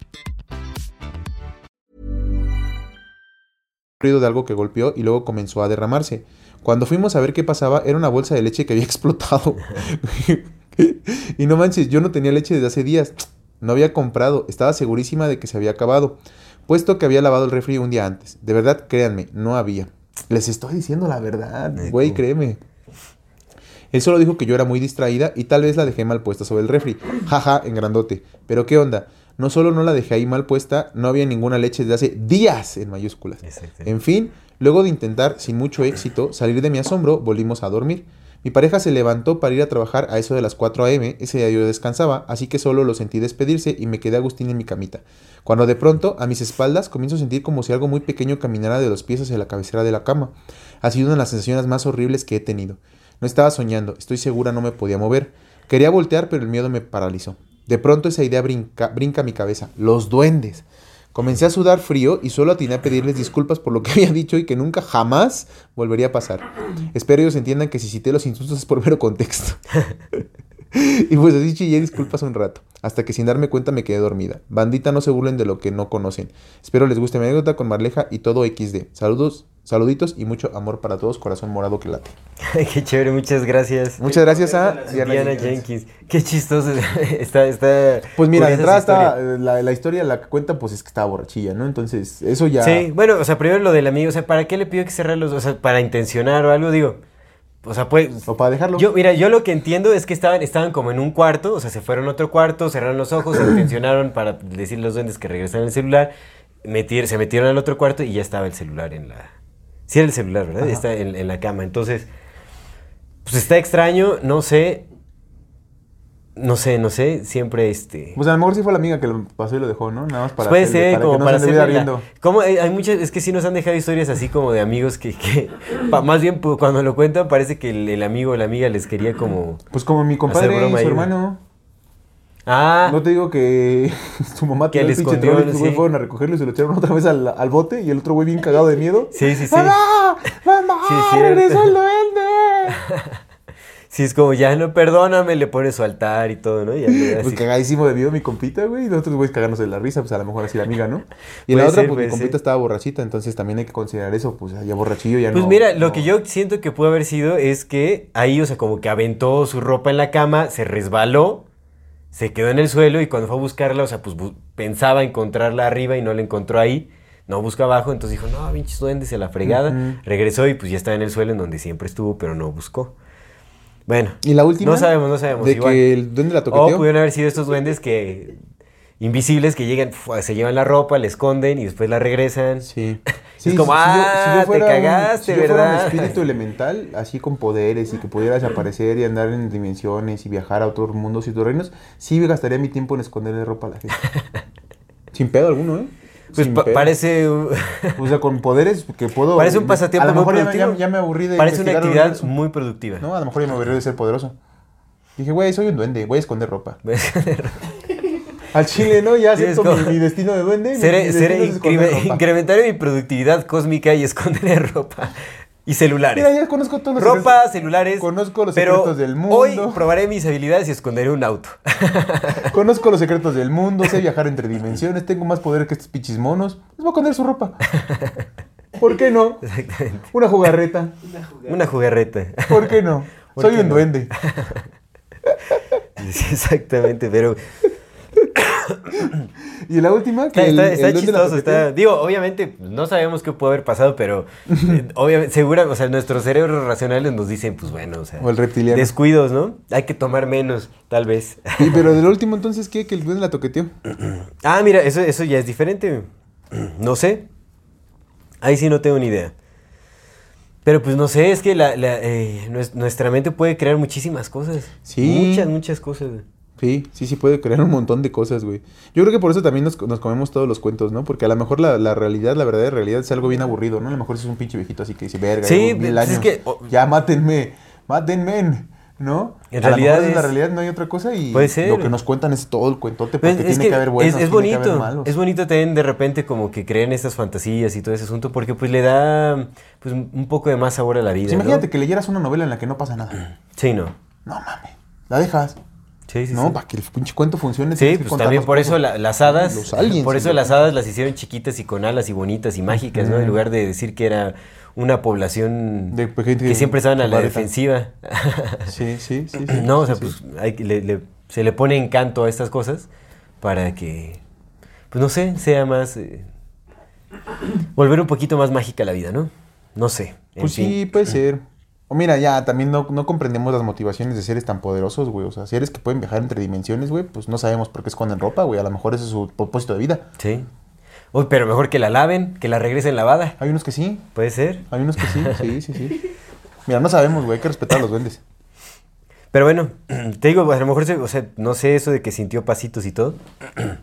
ruido de algo que golpeó y luego comenzó a derramarse. Cuando fuimos a ver qué pasaba, era una bolsa de leche que había explotado. y no manches, yo no tenía leche desde hace días. No había comprado, estaba segurísima de que se había acabado, puesto que había lavado el refri un día antes. De verdad, créanme, no había. Les estoy diciendo la verdad, güey, créeme. Él solo dijo que yo era muy distraída y tal vez la dejé mal puesta sobre el refri. Jaja, en grandote. Pero ¿qué onda? No solo no la dejé ahí mal puesta, no había ninguna leche desde hace días en mayúsculas. En fin, luego de intentar sin mucho éxito salir de mi asombro, volvimos a dormir. Mi pareja se levantó para ir a trabajar a eso de las 4 a.m. Ese día yo descansaba, así que solo lo sentí despedirse y me quedé Agustín en mi camita. Cuando de pronto, a mis espaldas, comienzo a sentir como si algo muy pequeño caminara de los pies hacia la cabecera de la cama. Ha sido una de las sensaciones más horribles que he tenido. No estaba soñando, estoy segura no me podía mover. Quería voltear, pero el miedo me paralizó. De pronto esa idea brinca, brinca mi cabeza. Los duendes. Comencé a sudar frío y solo atiné a pedirles disculpas por lo que había dicho y que nunca jamás volvería a pasar. Espero ellos entiendan que si cité los insultos es por mero contexto. y pues así chillé disculpas un rato, hasta que sin darme cuenta me quedé dormida. Bandita, no se burlen de lo que no conocen. Espero les guste mi anécdota con Marleja y todo XD. Saludos, saluditos y mucho amor para todos, corazón morado que late.
Qué chévere, muchas gracias.
Muchas gracias a
Diana, Jenkins. Qué chistoso. está, está
Pues mira, de
curiosa
entrada
esa historia.
está, la, la historia la que cuenta pues es que estaba borrachilla, ¿no? Entonces, eso ya...
Sí, bueno, o sea, primero lo del amigo, o sea, ¿para qué le pido que cerrar los, o sea, para intencionar o algo, digo, o sea, pues,
O para dejarlo.
yo, mira, yo lo que entiendo es que estaban, estaban como en un cuarto, o sea, se fueron a otro cuarto, cerraron los ojos, se intencionaron para decirle a los duendes que regresaran el celular, metir, se metieron al otro cuarto y ya estaba el celular en la, sí era el celular, ¿verdad?
Ajá.
Está en, en la cama, entonces, pues está extraño, no sé, no sé, no sé, siempre este...
Pues a lo mejor sí fue la amiga que lo pasó y lo dejó, ¿no? Nada más para,
Puede ser,
para
como
que no
para
se
la-. ¿Cómo? Eh, Hay muchas, es que sí nos han dejado historias así como de amigos que, que pa- más bien cuando lo cuentan parece que el, el amigo o la amiga les quería como...
Pues como mi compadre y su hermano.
Ah,
No te digo que su mamá
Que le escondió,
y los güey
sí.
fueron a recogerlo y se lo echaron otra vez al, al bote y el otro güey bien cagado de miedo.
sí, sí, sí.
¡Mamá! ¡Mamá!
Sí.
¡Regresó el duende!
Sí, es como, ya no, perdóname, le pone su altar y todo, ¿no? Y da
Pues
así.
cagadísimo de miedo mi compita, güey. Y los otros güeyes cagándose de la risa, pues a lo mejor así la amiga, ¿no? Y la otra,
ser,
pues mi compita
ser.
estaba borrachita, entonces también hay que considerar eso, pues ya borrachillo ya
Pues
no.
mira, lo que yo siento que pudo haber sido es que ahí, o sea, como que aventó su ropa en la cama, se resbaló, se quedó en el suelo y cuando fue a buscarla, o sea, pues pensaba encontrarla arriba y no la encontró ahí, no buscó abajo, entonces dijo, no, pinches duendes, a la fregada. Regresó y pues ya estaba en el suelo en donde siempre estuvo, pero no buscó. Bueno,
Y la última.
no sabemos, no sabemos.
De
igual.
que el duende la
O
toqueteó.
pudieron haber sido estos duendes que invisibles que llegan, se llevan la ropa, la esconden y después la regresan.
Sí.
Es como, ah, te cagaste,
si yo fuera
¿verdad?
un espíritu elemental, así con poderes y que pudiera desaparecer y andar en dimensiones y viajar a otros mundos y otros reinos, sí gastaría mi tiempo en esconderle ropa a la gente. Sin pedo alguno, ¿eh?
Pues pa-
pedo.
parece un-
O sea, con poderes que puedo...
Parece un pasatiempo
A lo
muy
mejor ya, me-
productivo.
ya, ya me aburrí de
parece una actividad muy productiva.
No, a lo mejor ya me aburrí de ser poderoso. Dije, güey, soy un duende, voy a esconder ropa. Al chile, ¿no? Ya acepto
como-
mi, mi destino de duende. mi
Seré, incre- incrementaré mi productividad cósmica y esconderé ropa. Y celulares.
Mira, ya conozco todos los
Ropa,
secretos.
celulares.
Conozco los
pero
secretos del mundo.
Hoy probaré mis habilidades y esconderé un auto.
Conozco los secretos del mundo, sé viajar entre dimensiones, tengo más poder que estos pichis monos. Les voy a esconder su ropa. ¿Por qué no?
Exactamente.
Una jugarreta.
Una jugarreta.
¿Por qué no?
¿Por
Soy
qué
un
no?
duende.
Exactamente, pero
Y la última, que
está,
el-
está-
el
chistoso. Está, digo, obviamente pues, no sabemos qué puede haber pasado, pero eh, obviamente, segura, o sea, nuestros cerebros racionales nos dicen, pues bueno, o sea,
O el reptiliano.
descuidos, ¿no? Hay que tomar menos, tal vez.
Sí, pero del último entonces, ¿qué? Que el duende la toqueteó.
Ah, mira, eso, eso ya es diferente. No sé. Ahí sí no tengo ni idea. Pero pues no sé, es que la, la, eh, nues- nuestra mente puede crear muchísimas cosas.
Sí.
Muchas, muchas cosas.
Sí, sí, sí puede crear un montón de cosas, güey. Yo creo que por eso también nos, nos comemos todos los cuentos, ¿no? Porque a lo mejor la, la realidad, la verdadera realidad es algo bien aburrido, ¿no? A lo mejor es un pinche viejito así que dice, verga,
Sí,
mil
pues, es
años.
que-
Ya mátenme, mátenme, ¿no?
En
a lo
realidad
mejor en la
es-
realidad no hay otra cosa y
Puede ser.
lo que nos cuentan es todo el cuentote
Pues,
porque
es
tiene
que
que haber buenos,
es, es
tiene que haber
bonito,
malos.
es bonito también de repente como que creen estas fantasías y todo ese asunto porque pues le da pues un poco de más sabor a la vida.
Pues
¿no?
imagínate que leyeras una novela en la que no pasa nada.
Sí, no.
No mames, la dejas.
Sí, sí,
no,
sí.
para que el pinche cuento funcione.
Sí,
que
pues también por eso la- las hadas,
Los aliens,
por eso las hadas las hicieron chiquitas y con alas y bonitas y mágicas, ¿no? En lugar de decir que era una población
De gente
que siempre estaban a la defensiva.
Sí, sí, sí. sí,
no, o sea, pues hay que- le- le- se le pone encanto a estas cosas para que, pues no sé, sea más, eh, volver un poquito más mágica la vida, ¿no? No sé.
Pues
fin.
sí, puede ser. O mira, ya también no, no comprendemos las motivaciones de seres tan poderosos, güey. O sea, seres que pueden viajar entre dimensiones, güey, pues no sabemos por qué esconden ropa, güey. A lo mejor ese es su propósito de vida.
Sí. Uy, pero mejor que la laven, que la regresen lavada.
Hay unos que sí,
Puede ser.
hay unos que sí, sí, sí, sí. Mira, no sabemos, güey, hay que respetar a los duendes.
Pero bueno, te digo, a lo mejor, o sea, no sé eso de que sintió pasitos y todo.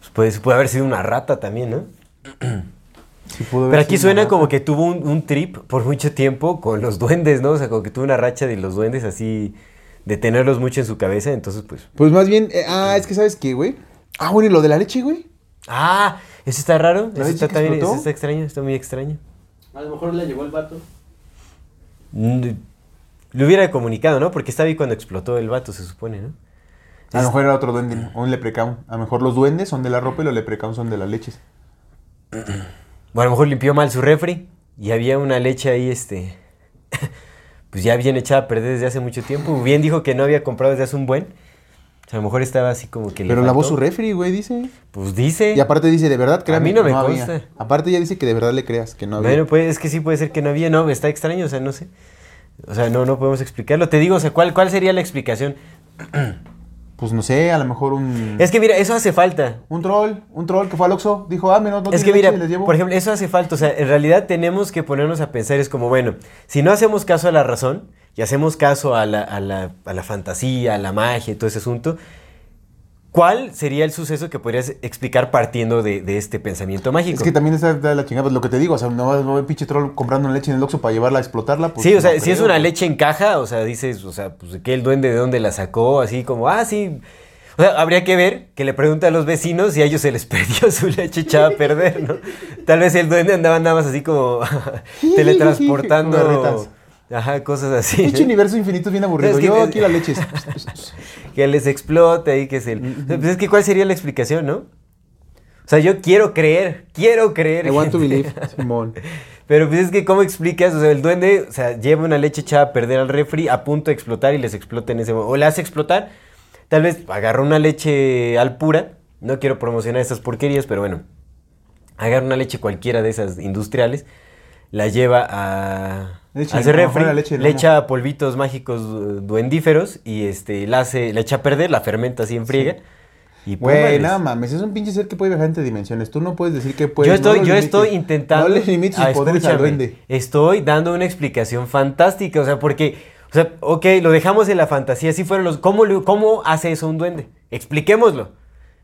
Pues puede, puede haber sido una rata también, ¿no?
Sí pudo haber
Pero aquí
una
suena como que tuvo un, un trip por mucho tiempo con los duendes, ¿no? O sea, como que tuvo una racha de los duendes así, de tenerlos mucho en su cabeza, entonces pues...
Pues más bien, eh, ah, es que ¿sabes qué, güey? Ah, bueno, y lo de la leche, güey.
Ah, eso está raro,
¿La
eso está, también, eso está extraño, está muy extraño.
A lo mejor le llegó el vato.
Mm, Le hubiera comunicado, ¿no? Porque estaba ahí cuando explotó el vato, se supone, ¿no?
A lo mejor era otro duende, o un leprecaun. A lo mejor los duendes son de la ropa y los leprecaun son de las leches.
Bueno, a lo mejor limpió mal su refri y había una leche ahí, este... pues ya bien echada a perder desde hace mucho tiempo. Bien dijo que no había comprado desde hace un buen. O sea, a lo mejor estaba así como que
Pero lavó su refri, güey, dice.
Pues dice.
Y aparte dice, de verdad, créame,
mí no me
había.
consta.
Aparte ya dice que de verdad le creas, que no había.
Bueno, pues es que sí puede ser que no había, no, está extraño, o sea, no sé. O sea, no, no podemos explicarlo. Te digo, o sea, ¿cuál, cuál sería la explicación?
Pues no sé, a lo mejor un...
Es que mira, eso hace falta.
Un troll, un troll que fue al Oxxo, dijo, ah, menos, no
Es que mira,
leche, les llevo.
por ejemplo, eso hace falta. O sea, en realidad tenemos que ponernos a pensar, es como, bueno, si no hacemos caso a la razón y hacemos caso a la, a la, a la fantasía, a la magia y todo ese asunto, ¿cuál sería el suceso que podrías explicar partiendo de, de este pensamiento mágico?
Es que también está de la chingada, pues lo que te digo, o sea, no va el pinche troll comprando una leche en el Oxxo para llevarla a explotarla. Pues,
sí, o sea,
no
si es una
güey.
leche en caja, o sea, dices, o sea, pues que el duende de dónde la sacó, así como, ah, sí. O sea, habría que ver que le pregunte a los vecinos si a ellos se les perdió su leche echada a perder, ¿no? Tal vez el duende andaba nada más así como teletransportando. Ajá, cosas así.
Pinche universo infinito es bien aburrido.
Es que-
Yo aquí la leche.
Que les explote y que el. o sea, pues es que, ¿cuál sería la explicación, no? O sea, yo quiero creer, quiero creer.
I want to believe, Simón.
Pero pues es que, ¿cómo explicas? O sea, el duende, o sea, lleva una leche echada a perder al refri a punto de explotar y les explota en ese momento. O le hace explotar. Tal vez agarra una leche al pura. No quiero promocionar estas porquerías, pero bueno. Agarra una leche cualquiera de esas industriales. La lleva a.
Leche lomo,
refri.
leche
le echa polvitos mágicos duendíferos. Y este, la hace, la echa a perder, la fermenta así en friega. Y
Güey, nada mames, es un pinche ser que puede viajar entre dimensiones. Tú no puedes decir que puede.
yo estoy,
no
yo
limites.
estoy intentando.
No le limites sus poderes al duende.
Estoy dando una explicación fantástica. O sea, porque. O sea, ok, lo dejamos en la fantasía. Si fueron los. ¿Cómo, cómo hace eso un duende? Expliquémoslo.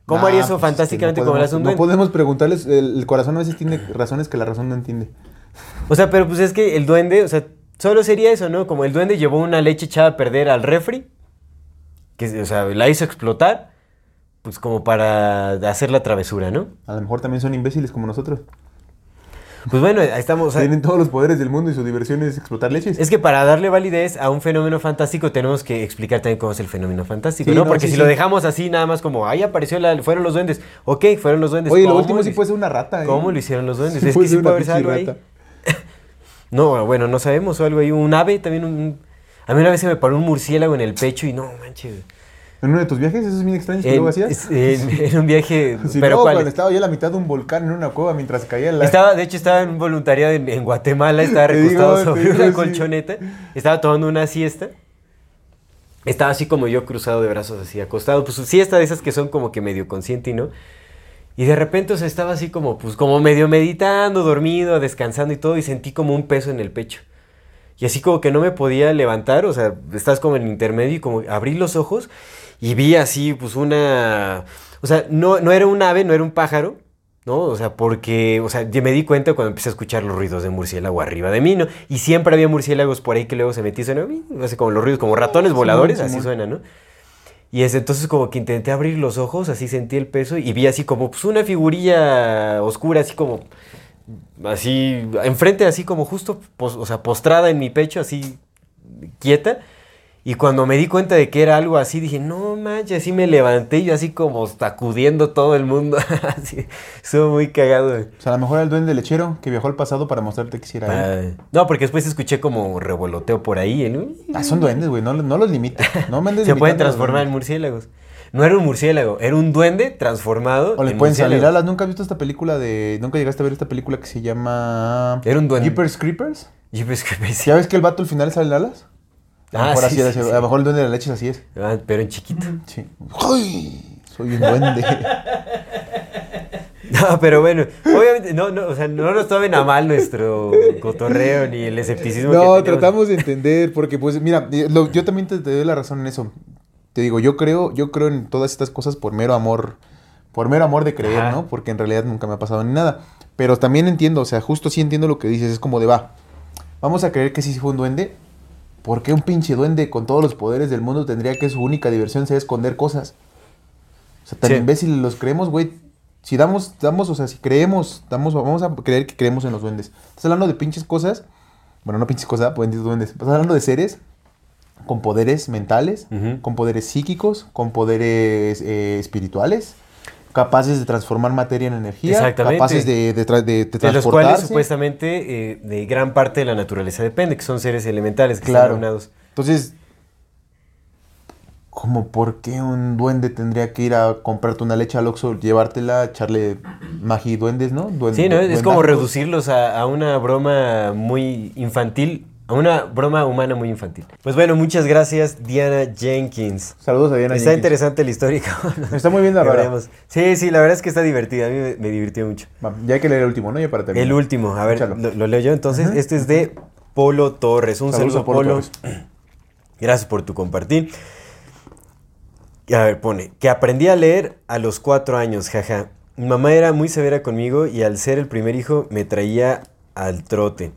¿Cómo
Nah,
haría eso
pues, es que
fantásticamente
no
como lo
podemos-
hace un
No
duende?
podemos preguntarles. El, el corazón a veces tiene razones que la razón no entiende.
O sea, pero pues es que el duende, o sea, solo sería eso, ¿no? Como el duende llevó una leche echada a perder al refri, que, o sea, la hizo explotar, pues como para hacer la travesura, ¿no?
A lo mejor también son imbéciles como nosotros.
Pues bueno, ahí estamos. o sea,
Tienen todos los poderes del mundo y su diversión es explotar leches.
Es que para darle validez a un fenómeno fantástico tenemos que explicar también cómo es el fenómeno fantástico,
Sí,
¿no?
no,
Porque
sí,
si
sí.
lo dejamos así nada más como, ahí apareció la, fueron los duendes. Ok, fueron los duendes.
Oye, lo
¿Cómo
último sí ser una rata. ¿eh?
¿Cómo lo hicieron los duendes? Es que sí puede haber algo ahí. No, bueno, no sabemos o algo ahí. Un ave, también un, A mí una vez se me paró un murciélago en el pecho y no, manches.
¿En uno de tus viajes? ¿Esos bien extraños que
En,
luego hacías?
es- en- un viaje... Pero
no,
¿cuál?
cuando estaba yo a la mitad de un volcán en una cueva mientras caía la...
Estaba, de hecho, estaba en un voluntariado en, en Guatemala, estaba recostado
digo,
sobre
digo,
una
sí.
colchoneta, estaba tomando una siesta. Estaba así como yo cruzado de brazos, así acostado. Pues siesta de esas que son como que medio consciente y no. Y de repente, o sea, estaba así como, pues, como medio meditando, dormido, descansando y todo, y sentí como un peso en el pecho. Y así como que no me podía levantar, o sea, estás como en intermedio y como abrí los ojos y vi así, pues, una... O sea, no, no era un ave, no era un pájaro, ¿no? O sea, porque, o sea, me di cuenta cuando empecé a escuchar los ruidos de murciélago arriba de mí, ¿no? Y siempre había murciélagos por ahí que luego se metían, suena, así como los ruidos, como ratones voladores, así suena, ¿no? Y es entonces como que intenté abrir los ojos, así sentí el peso y vi así como pues una figurilla oscura, así como así enfrente, así como justo, o sea, postrada en mi pecho, así quieta. Y cuando me di cuenta de que era algo así, dije, no manches, así me levanté yo así como sacudiendo todo el mundo. así, estuvo muy cagado.
O sea, a lo mejor era el duende lechero que viajó al pasado para mostrarte que sí era él.
Ah, no, porque después escuché como revoloteo por ahí. el-
Ah, son duendes, güey. No, no los limites. No me
Se pueden transformar en murciélagos. No era un murciélago, era un duende transformado.
O
en
pueden salir alas. ¿Nunca has visto esta película de... ¿Nunca llegaste a ver esta película que se llama...
Era un duende.
Jeepers Creepers?
Me decía-
¿Ya ves que el vato al final sale alas? A lo
Ah,
mejor
sí,
así
sí,
es,
sí.
A lo mejor el duende de la leche es así es.
Ah, pero en chiquito.
Sí. ¡Ay! Soy un duende.
No, pero bueno, obviamente, no, no, o sea, no nos tomen a mal nuestro cotorreo ni el escepticismo
No, tratamos de entender, porque pues mira, lo- yo también te, te doy la razón en eso. Te digo, yo creo, yo creo en todas estas cosas por mero amor, por mero amor de creer,
Ajá.
¿no? Porque en realidad nunca me ha pasado ni nada. Pero también entiendo, o sea, justo sí entiendo lo que dices, es como de va, vamos a creer que sí fue un duende. ¿Por qué un pinche duende con todos los poderes del mundo tendría que su única diversión sea esconder cosas? O sea, tan
Sí.
imbéciles los creemos, güey. Si damos, damos, o sea, si creemos, damos, vamos a creer que creemos en los duendes. Estás hablando de pinches cosas, bueno, no pinches cosas, pues duendes. Estás hablando de seres con poderes mentales,
Ujú.
con poderes psíquicos, con poderes eh, espirituales, capaces de transformar materia en energía,
Exactamente.
capaces de, de, tra- de-
los cuales supuestamente eh, de gran parte de la naturaleza depende, que son seres elementales que
Claro.
están aunados.
Entonces, ¿cómo por qué un duende tendría que ir a comprarte una leche al Oxxo, llevártela, echarle magi duendes, ¿no?
Sí, ¿no? Es como reducirlos a, a una broma muy infantil, a una broma humana muy infantil. Pues bueno, muchas gracias, Diana Jenkins.
Saludos a Diana
Está
Jenkins.
interesante la historia. cabrón.
Está muy bien la.
Sí, sí, la verdad es que está divertida. A mí me, me divirtió mucho.
Va, Ya hay que leer el último, ¿no? Ya para terminar.
El último, a ver, lo, lo leo yo entonces. Este es de Polo Torres. Un
Saludos
saludo,
a Polo
Polo.
Torres.
Gracias por tu compartir. A ver, pone, que aprendí a leer a los cuatro años, jaja. Mi mamá era muy severa conmigo y al ser el primer hijo me traía al trote.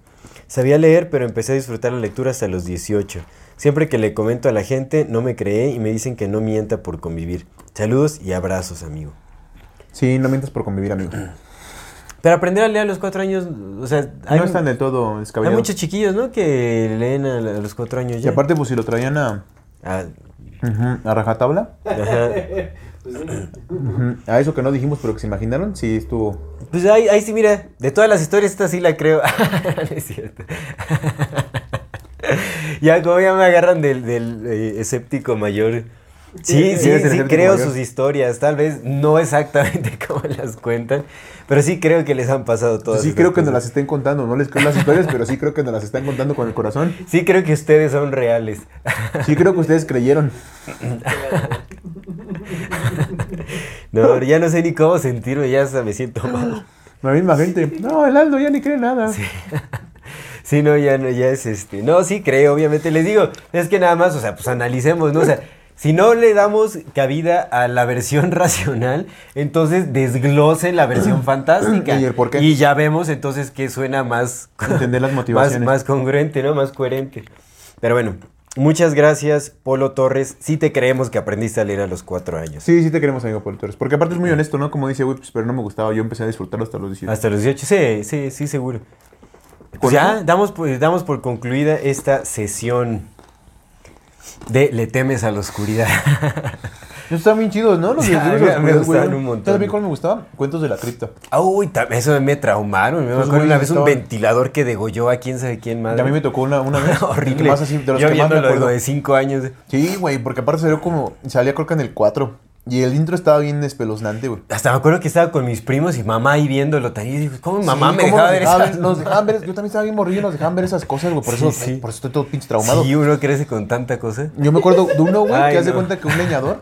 Sabía leer, pero empecé a disfrutar la lectura hasta los 18. Siempre que le comento a la gente, no me cree y me dicen que no mienta por convivir. Saludos y abrazos, amigo.
Sí, no mientas por convivir, amigo.
Pero aprender a leer a los cuatro años, o sea, hay,
no están del todo
hay
descabellados.
muchos chiquillos, ¿no? Que leen a, a los cuatro años
Y
ya.
aparte, pues si lo traían a,
Ah,
ujú, a rajatabla,
ajá.
a eso que no dijimos, pero que se imaginaron, sí estuvo.
Pues ahí, ahí sí, mira, de todas las historias, esta sí la creo. No es cierto. ya, como ya me agarran del, del, eh, escéptico mayor. Sí, sí, sí, creo
mayor.
sus historias. Tal vez no exactamente como las cuentan, pero sí creo que les han pasado todas.
sí creo que nos las estén contando, no les creo las historias, pero sí creo que nos las están contando con el corazón.
Sí creo que ustedes son reales.
Sí creo que ustedes creyeron.
No, ya no sé ni cómo sentirme, ya hasta me siento mal.
La misma gente. No, el Aldo ya ni cree nada.
Sí, no, ya no, ya es este. No, sí creo, obviamente. Les digo, es que nada más, o sea, pues analicemos, ¿no? O sea, si no le damos cabida a la versión racional, entonces desglosen la versión fantástica.
¿Y el por qué?
Y ya vemos entonces que suena más.
Entender las
más,
motivaciones.
más congruente, ¿no? Más coherente. Pero bueno, muchas gracias, Polo Torres. Sí te creemos que aprendiste a leer a los cuatro años.
Sí, sí te queremos, amigo Polo Torres. Porque aparte es muy honesto, ¿no? Como dice, güey, pues, pero no me gustaba. Yo empecé a disfrutarlo hasta los 18.
Hasta los 18, sí, sí, sí, seguro. Pues
¿Por
ya, damos damos por concluida esta sesión de Le temes a la oscuridad.
Estaban bien chidos, ¿no? Los
Sí,
de-
a
los
mí
de-
me gustaban un montón.
¿Sabes cuál me gustaba? Cuentos de la cripta.
Uy, ta- eso me traumaron. Me acuerdo una vez un ventilador que degolló a quién sabe quién más.
Y a mí me tocó una, una vez.
Horrible.
Más así, de los
Yo
que más me acuerdo.
de 5 años.
Sí, güey, porque aparte salió como. Salía creo que en el 4. Y el intro estaba bien espeluznante, güey.
Hasta me acuerdo que estaba con mis primos y mamá ahí viéndolo también. Y digo, ¿cómo mamá
Sí,
me
¿cómo
dejaba
nos
ver esas?
Nos dejaban ver. Yo también estaba bien morrillo y nos dejaban ver esas cosas, güey. Por,
Sí,
eso,
sí.
por eso estoy todo pinche traumado.
Sí, uno crece con tanta cosa.
Yo me acuerdo de uno, güey,
Ay,
que hace
no.
cuenta que un leñador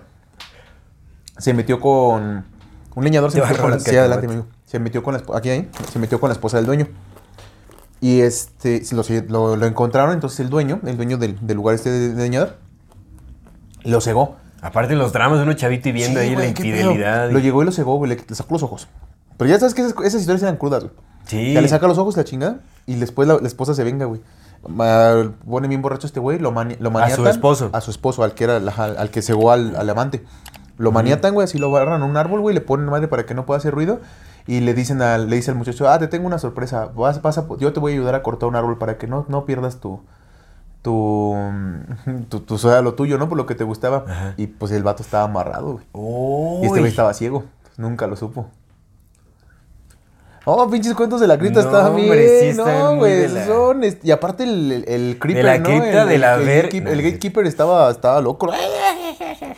se metió con. Un leñador se metió
a
con la.
robar
Sí, adelante,
cacahuate.
amigo. Se metió con la. esp- Aquí ahí. Se metió con la esposa del dueño. Y este. Lo, lo, lo encontraron, entonces el dueño, el dueño del, del lugar este de, de leñador, lo cegó.
Aparte los dramas de uno chavito y viendo
Sí,
ahí la
güey,
infidelidad. y-
Lo llegó y lo cegó, güey. Le, le sacó los ojos. Pero ya sabes que esas, esas historias eran crudas, güey.
Sí.
Ya le saca los ojos la chingada y después la, la esposa se venga, güey. Ma- Pone bien borracho este güey, lo, mani- lo maniatan.
esposo.
A su esposo, al que era al que cegó al, al amante. Lo maniatan, güey, así lo agarran a un árbol, güey, le ponen madre para que no pueda hacer ruido. Y le dicen al, le dice al muchacho, ah, te tengo una sorpresa. Vas, vas a- yo te voy a ayudar a cortar un árbol para que no, no pierdas tu. Tu, tu, tu, o sea, lo tuyo, ¿no? Por lo que te gustaba.
Ajá.
Y pues el vato estaba amarrado, güey. Y este güey estaba ciego. Nunca lo supo. Oh, pinches cuentos de la cripta
No,
estaban bien.
hombre, sí están
no, güey.
de la-
son. Y aparte el, el, el creeper,
la
¿no?
cripta
El-
de
el-
la
el
ver-
gatekeep-
no,
El
sí.
gatekeeper estaba, estaba loco.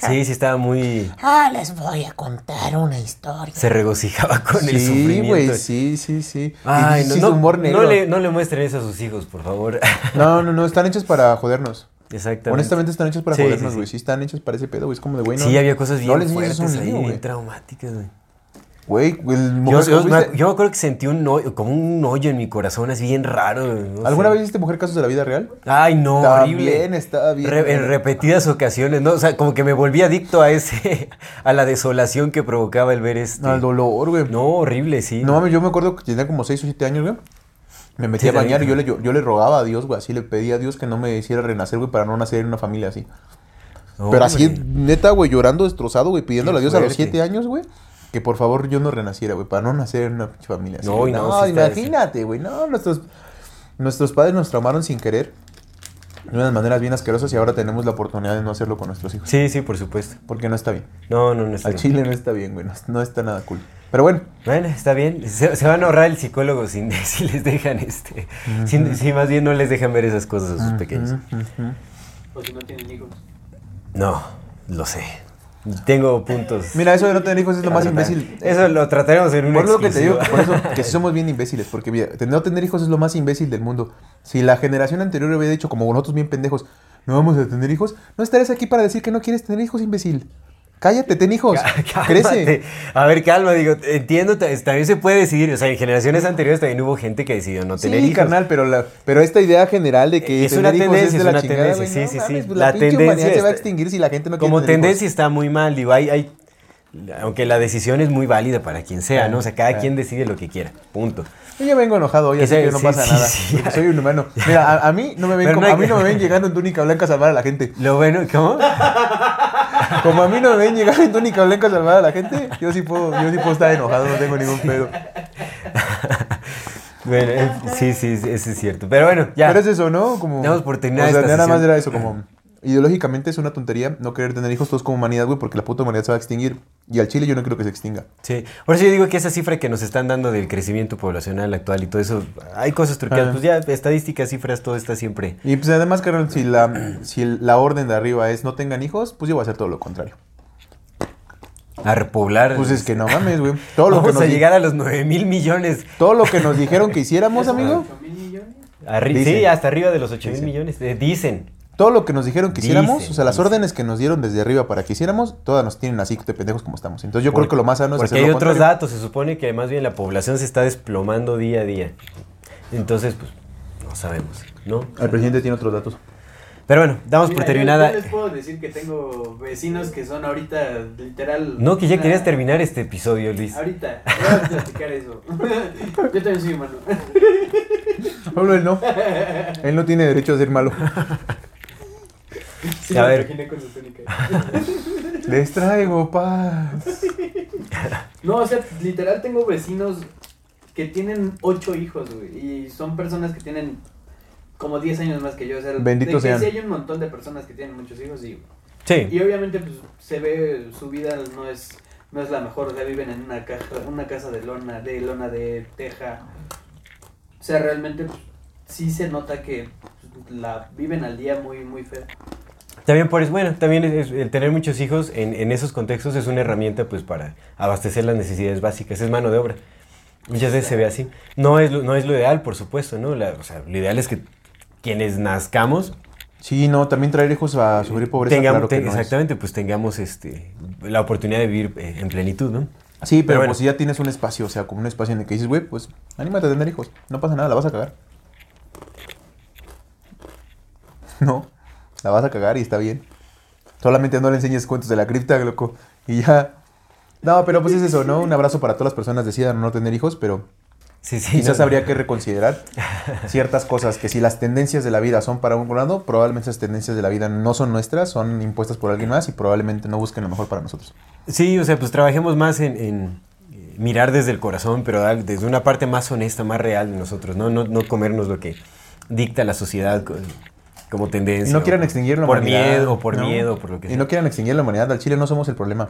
Sí, sí estaba muy...
Ah, les voy a contar una historia.
Se regocijaba con el
Sí,
sufrimiento.
güey, sí, sí, sí.
Ay, no,
sí,
no,
humor negro.
no le, no le muestren eso a sus hijos, por favor.
No, no, no, están hechos para jodernos.
Exactamente.
Honestamente están hechos para
Sí,
jodernos,
sí,
güey.
sí.
Sí. están hechos para ese pedo, güey. Es como de, güey, no.
Sí, había cosas bien
no les
fuertes ahí, bien traumáticas, güey.
Güey, el
Yo,
mujer,
yo- yo me acuerdo que sentí un hoyo, como un hoyo en mi corazón, así bien raro. no
¿Alguna
sé.
vez viste mujer casos de la vida real?
Ay, no, horrible.
También estaba bien.
Re- en repetidas ocasiones, ¿no? O sea, como que me volví adicto a ese, a la desolación que provocaba el ver este.
Al dolor, güey.
No, horrible, sí.
No mames, yo me acuerdo que tenía como 6 o 7 años, güey. Me metí
Sí,
a bañar y yo le, yo, yo le rogaba a Dios, güey. Así le pedí a Dios que no me hiciera renacer, güey, para no nacer en una familia así.
No,
Pero así, neta, güey, llorando destrozado, güey, pidiéndole a Dios a los
fuerte.
7 años, güey, que por favor yo no renaciera, güey, para no nacer en una pinche familia así.
No,
imagínate, güey, no, nuestros, nuestros padres nos traumaron sin querer. De unas maneras bien asquerosas y ahora tenemos la oportunidad de no hacerlo con nuestros hijos.
Sí, sí, por supuesto.
Porque no está bien.
No, no, no está
Al
bien.
chile no está bien, güey, no, no está nada cool. Pero bueno,
Bueno, está bien. Se, se van a ahorrar el psicólogo sin, si les dejan este. si, si más bien no les dejan ver esas cosas a sus pequeños.
O si no tienen hijos.
No, lo sé. Tengo puntos.
mira, eso de no tener hijos es lo más imbécil.
Eso lo trataremos en un
Por lo que te digo, por eso que somos bien imbéciles, porque mira, no tener hijos es lo más imbécil del mundo. Si la generación anterior hubiera dicho, como nosotros bien pendejos, no vamos a tener hijos, no estarías aquí para decir que no quieres tener hijos, imbécil. Cállate, ten hijos. Crece.
A ver, calma, digo, entiendo, ta- también se puede decidir, o sea, en generaciones anteriores también hubo gente que decidió no tener
Sí,
hijos.
carnal, pero, la, pero esta idea general de que
Es
tener
una tendencia,
es de
es
la
una
chingada,
tendencia, sí,
no
sí, sí.
mames, pues
La
La,
tendencia
humanidad se va a extinguir si la gente no
Como
tener
tendencia está muy mal, digo, hay, hay, aunque la decisión es muy válida para quien sea, ¿no? O sea, cada quien decide lo que quiera, punto.
Yo ya vengo enojado hoy, así que no
sí,
pasa
sí,
nada.
sí,
soy un humano. Mira, a, a mí no me ven como-
no hay
a mí no me ven llegando en túnica blanca a salvar a la gente.
Lo bueno, ¿cómo?
Como a mí no me ven llegar en túnica blanca a salvar a la gente, yo sí puedo, yo sí puedo estar enojado, no tengo ningún pedo.
Bueno, eh, sí, sí, sí, eso es cierto. Pero bueno, ya.
Pero es eso, ¿no? Como,
Damos por terminada
O sea,
esta
nada más era eso, como... Ideológicamente es una tontería no querer tener hijos todos como humanidad, güey, porque la puta humanidad se va a extinguir. Y al Chile yo no creo que se extinga.
Sí, por eso yo digo que esa cifra que nos están dando del crecimiento poblacional actual y todo eso, hay cosas truqueadas.
Ah.
Pues ya, estadísticas, cifras, todo está siempre.
Y pues además, carnal, si la, si la orden de arriba es no tengan hijos, pues yo voy a hacer todo lo contrario.
A repoblar.
Pues es que no mames, güey. Todo lo que
Vamos
nos
a llegar a los 9 mil millones.
Todo lo que nos dijeron que hiciéramos, amigo.
¿8 mil millones?
Arri-
Dicen.
sí, hasta arriba de los 8 mil millones. eh, dicen.
Todo lo que nos dijeron que hiciéramos,
Dicen,
o sea, las
dicen.
órdenes que nos dieron desde arriba para que hiciéramos, todas nos tienen así de pendejos como estamos. Entonces yo creo que lo más sano es
Porque
hacer
hay
lo
otros
contrario.
datos. Se supone que más bien la población se está desplomando día a día. Entonces, pues, no sabemos, ¿no?
El presidente tiene otros datos.
Pero bueno, damos
Mira,
por terminada.
Yo les puedo decir que tengo vecinos que son ahorita literal.
No, que ya
una-
querías terminar este episodio, Luis.
Ahorita, voy a platicar eso. yo también soy humano.
Solo él no. Él no tiene derecho a ser malo.
Sí,
A
me
ver.
imaginé con su.
Les traigo paz.
No, o sea, literal tengo vecinos que tienen ocho hijos, güey. Y son personas que tienen como 10 años más que yo. O sea,
Benditos
de que sí hay un montón de personas que tienen muchos hijos y,
Sí.
y obviamente pues se ve su vida no es no es la mejor, o sea, viven en una caja, una casa de lona, de lona de teja. O sea, realmente pues, sí se nota que pues, la viven al día muy muy feo.
También por eso, bueno, también es- es- el tener muchos hijos en, en esos contextos es una herramienta pues para abastecer las necesidades básicas, es mano de obra. Muchas veces se ve así. No es lo, no es lo ideal, por supuesto, ¿no? La- o sea, lo ideal es que quienes nazcamos
Sí, no, también traer hijos a sufrir pobreza,
tengamos,
claro que no es.
exactamente, pues tengamos este la oportunidad de vivir eh, en plenitud, ¿no?
Sí, pero,
Pero bueno.
pues si ya tienes un espacio, o sea, como un espacio en el que dices, güey, pues anímate a tener hijos. No pasa nada, la vas a cagar. No, la vas a cagar y está bien. Solamente no le enseñes cuentos de la cripta, loco. Y ya. No, pero pues es eso, ¿no? Un abrazo para todas las personas decidan no tener hijos, pero
Sí, sí.
quizás
no-
habría que reconsiderar ciertas cosas. Que si las tendencias de la vida son para un lado, probablemente esas tendencias de la vida no son nuestras, son impuestas por alguien más y probablemente no busquen lo mejor para nosotros.
Sí, o sea, pues trabajemos más en, en, eh, mirar desde el corazón, pero desde una parte más honesta, más real de nosotros, ¿no? No, no comernos lo que dicta la sociedad como tendencia.
Y no quieran extinguir la
por
humanidad.
miedo, por
¿no?
miedo, por lo que
Y
sea.
no quieran extinguir la humanidad. Al Chile no somos el problema.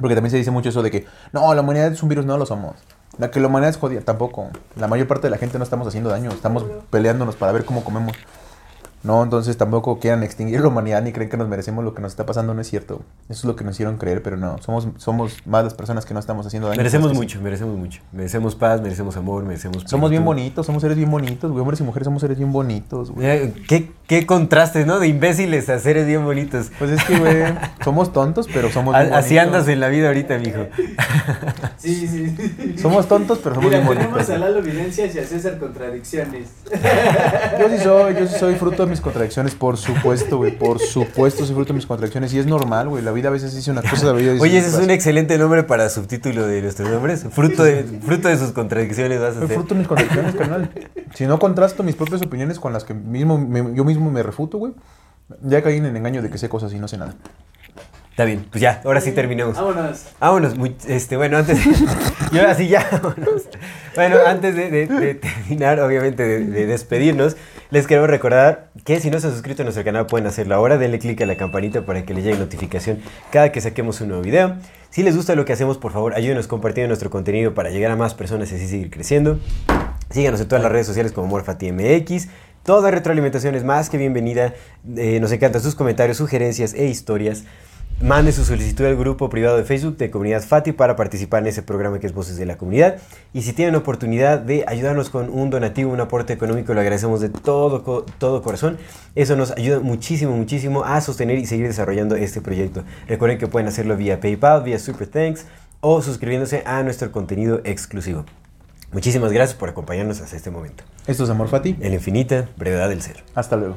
Porque también se dice mucho eso de que, no, la humanidad es un virus, no lo somos. La que la humanidad es jodida, tampoco. La mayor parte de la gente no estamos haciendo daño, estamos peleándonos para ver cómo comemos. No, entonces tampoco quieran extinguir la humanidad ni creen que nos merecemos lo que nos está pasando, no es cierto. Eso es lo que nos hicieron creer, pero no, somos, somos más las personas que no estamos haciendo daño.
Merecemos
sí.
mucho, merecemos mucho. Merecemos paz, merecemos amor, merecemos...
Somos bien
plenitud.
bonitos, somos seres bien bonitos, güey. Hombres y mujeres somos seres bien bonitos, güey.
Eh, ¿Qué, qué contrastes, ¿no? De imbéciles a seres bien bonitos.
Pues es que, güey, somos tontos, pero somos bien
Así
bonitos.
andas en la vida ahorita, mijo.
Sí, sí, sí.
Somos tontos, pero somos
Mira,
bien
tenemos
bonitos.
a Lalo Evidencias y a César Contradicciones.
Yo sí soy, yo sí soy fruto de mis contradicciones, por supuesto, güey. Por supuesto soy fruto de mis contradicciones. Y es normal, güey. La vida a veces dice una cosa, la vida dice
Oye, ese es un excelente nombre para subtítulo de nuestros nombres. Fruto de, fruto de sus contradicciones vas a ser.
fruto de mis contradicciones, carnal. Si no contrasto mis propias opiniones con las que mismo me- yo mismo me refuto, güey, ya caí en el engaño de que sé cosas y no sé nada.
Está bien, pues ya, ahora sí terminemos.
Vámonos.
Vámonos, muy- este, bueno, antes, y ahora sí ya, vámonos. Bueno, antes de, terminar, obviamente, de, de despedirnos, les quiero recordar que si no se han suscrito a nuestro canal pueden hacerlo ahora, denle click a la campanita para que les llegue notificación cada que saquemos un nuevo video. Si les gusta lo que hacemos, por favor, ayúdenos compartiendo nuestro contenido para llegar a más personas y así seguir creciendo. Síganos en todas las redes sociales como MorfatiMX. Toda retroalimentación es más que bienvenida. Eh, nos encantan sus comentarios, sugerencias e historias. Mande su solicitud al grupo privado de Facebook de Comunidad Fati para participar en ese programa que es Voces de la Comunidad. Y si tienen oportunidad de ayudarnos con un donativo, un aporte económico, lo agradecemos de todo, todo corazón. Eso nos ayuda muchísimo, muchísimo a sostener y seguir desarrollando este proyecto. Recuerden que pueden hacerlo vía PayPal, vía Super Thanks o suscribiéndose a nuestro contenido exclusivo. Muchísimas gracias por acompañarnos hasta este momento.
Esto es Amor Fati.
En la infinita brevedad del ser.
Hasta luego.